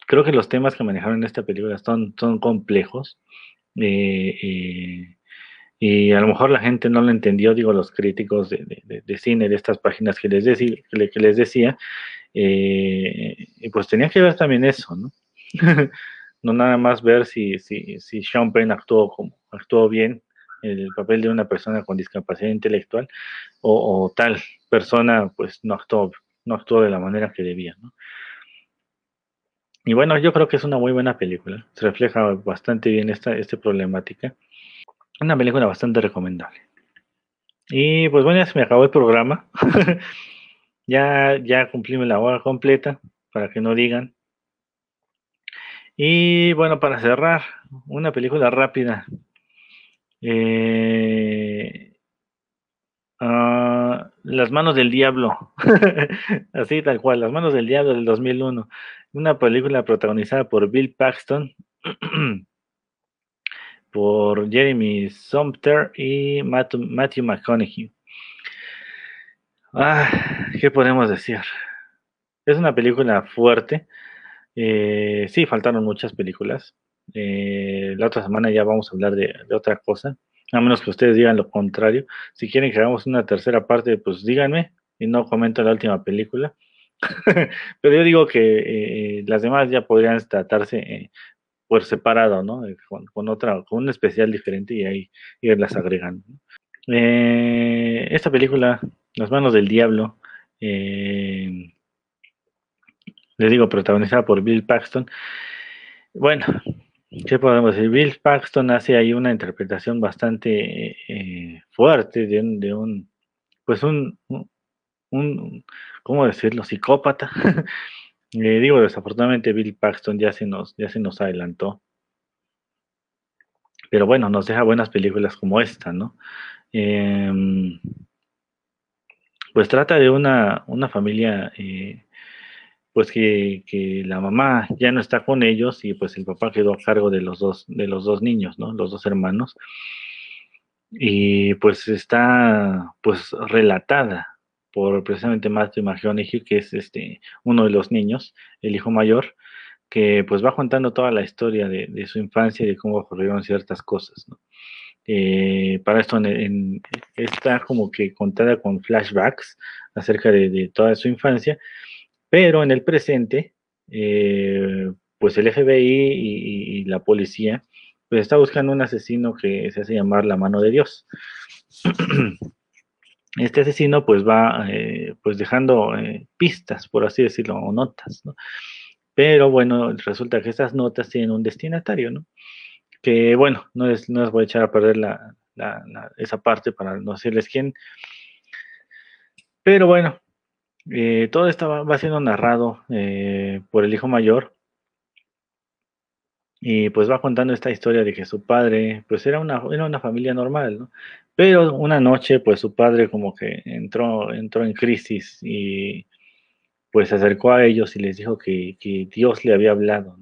creo que los temas que manejaron en esta película son, son complejos. Eh, eh, y a lo mejor la gente no lo entendió, digo, los críticos de, cine, de estas páginas que les, que les decía, y pues tenía que ver también eso, ¿no? no nada más ver si, si, si Sean Penn actuó, como, actuó bien en el papel de una persona con discapacidad intelectual o, tal persona pues no actuó, no actuó de la manera que debía. Y bueno, yo creo que es una muy buena película. Se refleja bastante bien esta, esta problemática. Una película bastante recomendable. Y pues bueno, ya se me acabó el programa. ya, ya cumplimos la hora completa para que no digan y bueno, para cerrar, una película rápida. Eh, ah, las manos del diablo. Así tal cual, Las manos del diablo del 2001. Una película protagonizada por Bill Paxton, por Jeremy Sumpter y Matthew, McConaughey. Ah, ¿Qué podemos decir? Es una película fuerte eh, sí, faltaron muchas películas. Eh, la otra semana ya vamos a hablar de, otra cosa, a menos que ustedes digan lo contrario. Si quieren que hagamos una tercera parte, pues díganme y no comento la última película. Pero yo digo que eh, las demás ya podrían tratarse por separado, ¿no? Con, otra, con un especial diferente y ahí irlas agregando. esta película, Las manos del diablo, les digo, protagonizada por Bill Paxton. Bueno, ¿qué podemos decir? Bill Paxton hace ahí una interpretación bastante eh, fuerte de un, pues un, un, ¿cómo decirlo? Psicópata. Le digo, desafortunadamente Bill Paxton ya se nos, ya se nos adelantó. Pero bueno, nos deja buenas películas como esta, ¿no? Em, pues trata de una, una familia eh, pues que, que, la mamá ya no está con ellos y pues el papá quedó a cargo de los dos, de los dos niños, ¿no? Los dos hermanos. Y pues está pues relatada por precisamente Matthew McConaughey, que es este uno de los niños, el hijo mayor, que pues va contando toda la historia de, su infancia y de cómo ocurrieron ciertas cosas, ¿no? Eh, para esto en, está como que contada con flashbacks acerca de toda su infancia pero en el presente, eh, pues el FBI y, la policía pues está buscando un asesino que se hace llamar la mano de Dios. Este asesino pues va eh, pues dejando eh, pistas, por así decirlo, o notas, ¿no? Pero bueno, resulta que estas notas tienen un destinatario, ¿no? Que bueno, no les, no voy a echar a perder esa parte para no decirles quién. Pero bueno, eh, todo esto va, siendo narrado eh, por el hijo mayor y pues va contando esta historia de que su padre pues era una, era una familia normal, ¿no? Pero una noche pues su padre como que entró, entró en crisis y pues se acercó a ellos y les dijo que, Dios le había hablado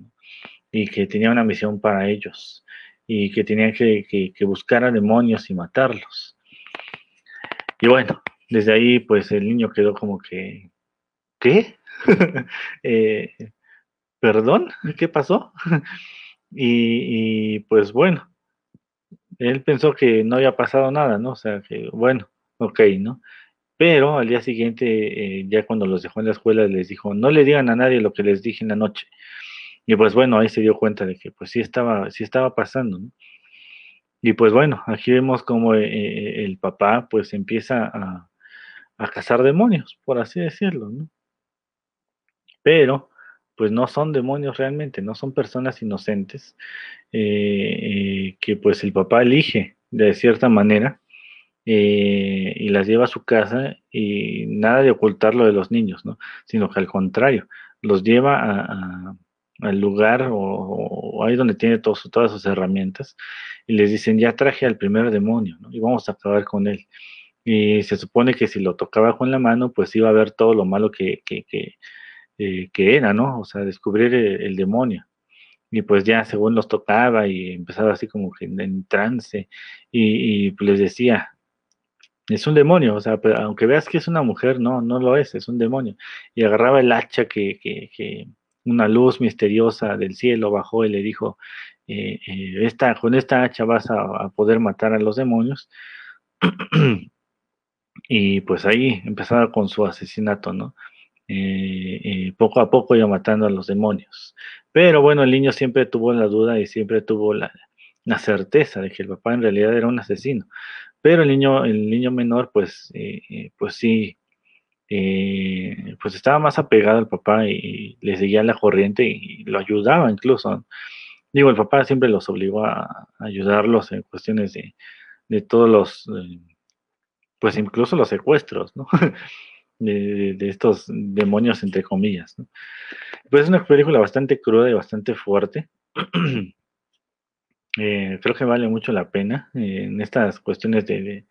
y que tenía una misión para ellos y que tenía que, que buscar a demonios y matarlos. Y bueno, desde ahí, pues el niño quedó como que, ¿qué? Eh, ¿Perdón? ¿Qué pasó? y, pues bueno, él pensó que no había pasado nada, ¿no? O sea, que bueno, ok, ¿no? Pero al día siguiente, eh, ya cuando los dejó en la escuela, les dijo, no le digan a nadie lo que les dije en la noche. Y pues bueno, ahí se dio cuenta de que pues sí estaba, sí estaba pasando, ¿no? Y pues bueno, aquí vemos como eh, el papá pues empieza a, a cazar demonios, por así decirlo, ¿no? Pero, pues no son demonios realmente, no son personas inocentes eh, eh, que pues el papá elige de cierta manera eh, y las lleva a su casa y nada de ocultarlo de los niños, ¿no? Sino que al contrario, los lleva al lugar o, ahí donde tiene todas sus herramientas y les dicen, ya traje al primer demonio, ¿no? Y vamos a acabar con él. Y se supone que si lo tocaba con la mano, pues iba a ver todo lo malo que, que, que, eh, era, ¿no? O sea, descubrir el, demonio. Y pues ya según los tocaba y empezaba así como que en, trance y, pues les decía, es un demonio, o sea, aunque veas que es una mujer, no, no lo es, es un demonio. Y agarraba el hacha que, que, que una luz misteriosa del cielo bajó y le dijo, eh, eh, esta, con esta hacha vas a poder matar a los demonios. Y pues ahí empezaba con su asesinato, ¿no? Eh, eh, poco a poco iba matando a los demonios. Pero bueno, el niño siempre tuvo la duda y siempre tuvo la, certeza de que el papá en realidad era un asesino. Pero el niño, el niño menor, pues, eh, pues sí, pues estaba más apegado al papá y, le seguía la corriente y, lo ayudaba incluso. Digo, el papá siempre los obligó a, ayudarlos en cuestiones de, de todos los pues incluso los secuestros, ¿no? De, estos demonios, entre comillas. Pues es una película bastante cruda y bastante fuerte. Eh, creo que vale mucho la pena eh, en estas cuestiones de,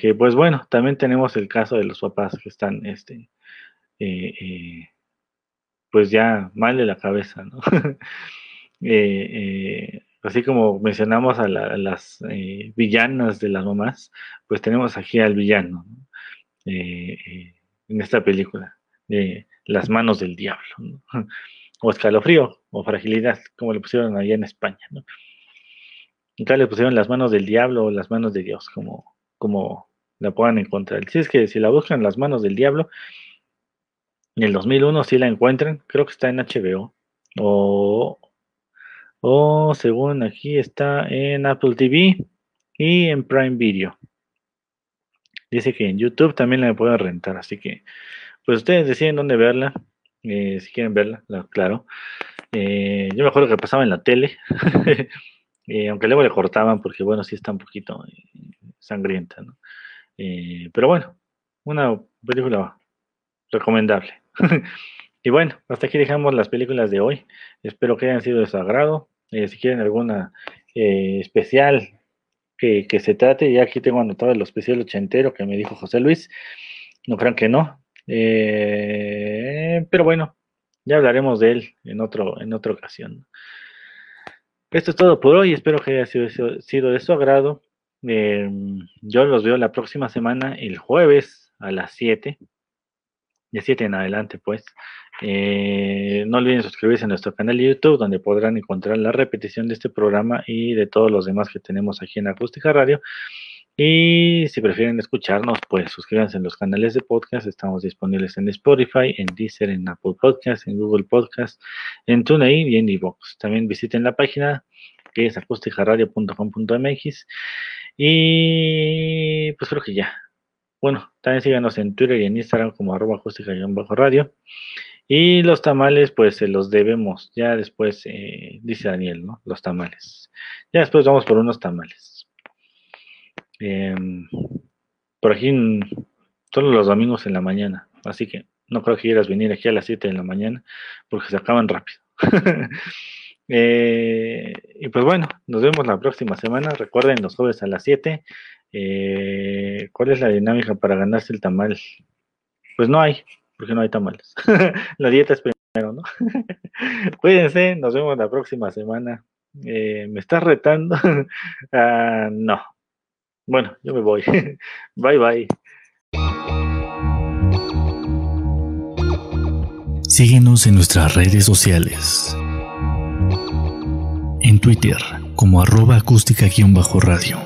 que, pues bueno, también tenemos el caso de los papás que están, este, eh, pues ya mal de la cabeza, ¿no? así como mencionamos a, las eh, villanas de las mamás, pues tenemos aquí al villano eh, eh, en esta película, Las manos del diablo, o escalofrío, o fragilidad, como le pusieron allá en España. ¿no? Acá le pusieron las manos del diablo o las manos de Dios, como, como la puedan encontrar. Si es que si la buscan las manos del diablo, en el 2001 si la encuentran, creo que está en HBO, o, o según aquí está en Apple TV y en Prime Video. Dice que en YouTube también la pueden rentar, así que pues ustedes deciden dónde verla, eh, si quieren verla, claro. Eh, yo me acuerdo que pasaba en la tele, eh, aunque luego le cortaban porque bueno, sí está un poquito sangrienta, ¿no? pero bueno, una película recomendable. y bueno, hasta aquí dejamos las películas de hoy. Espero que hayan sido de su agrado. Eh, si quieren alguna eh, especial que, se trate, ya aquí tengo anotado el especial ochentero que me dijo José Luis, no crean que no, eh, pero bueno, ya hablaremos de él en, otro, en otra ocasión. Esto es todo por hoy, espero que haya sido, sido de su agrado. Yo los veo la próxima semana, el jueves a las 7, de 7 en adelante, pues. Eh, no olviden suscribirse a nuestro canal de YouTube, donde podrán encontrar la repetición de este programa y de todos los demás que tenemos aquí en Acústica Radio. Y si prefieren escucharnos, pues suscríbanse en los canales de podcast. Estamos disponibles en Spotify, en Deezer, en Apple Podcast, en Google Podcast, en TuneIn y en Evox. También visiten la página que es acústicaradio.com.mx. Y pues creo que ya. Bueno, también síganos en Twitter y en Instagram como arroba acústica-radio. Y los tamales, pues se los debemos. Ya después, eh, dice Daniel, ¿no? Los tamales. Ya después vamos por unos tamales. Em, por aquí solo los domingos en la mañana, así que no creo que quieras venir aquí a las 7 de la mañana porque se acaban rápido. Eh, y pues bueno, nos vemos la próxima semana. Recuerden los jueves a las 7. Eh, ¿Cuál es la dinámica para ganarse el tamal? Pues no hay, porque no hay tamales. la dieta es primero, ¿no? Cuídense, nos vemos la próxima semana. Eh, ¿Me estás retando? Ah, no, bueno, yo me voy. bye bye. Síguenos en nuestras redes sociales. En Twitter como arroba acústica-radio.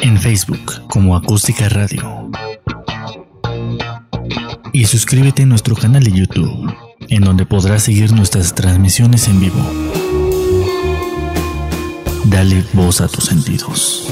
En Facebook como acústica radio. Y suscríbete a nuestro canal de YouTube, en donde podrás seguir nuestras transmisiones en vivo. Dale voz a tus sentidos.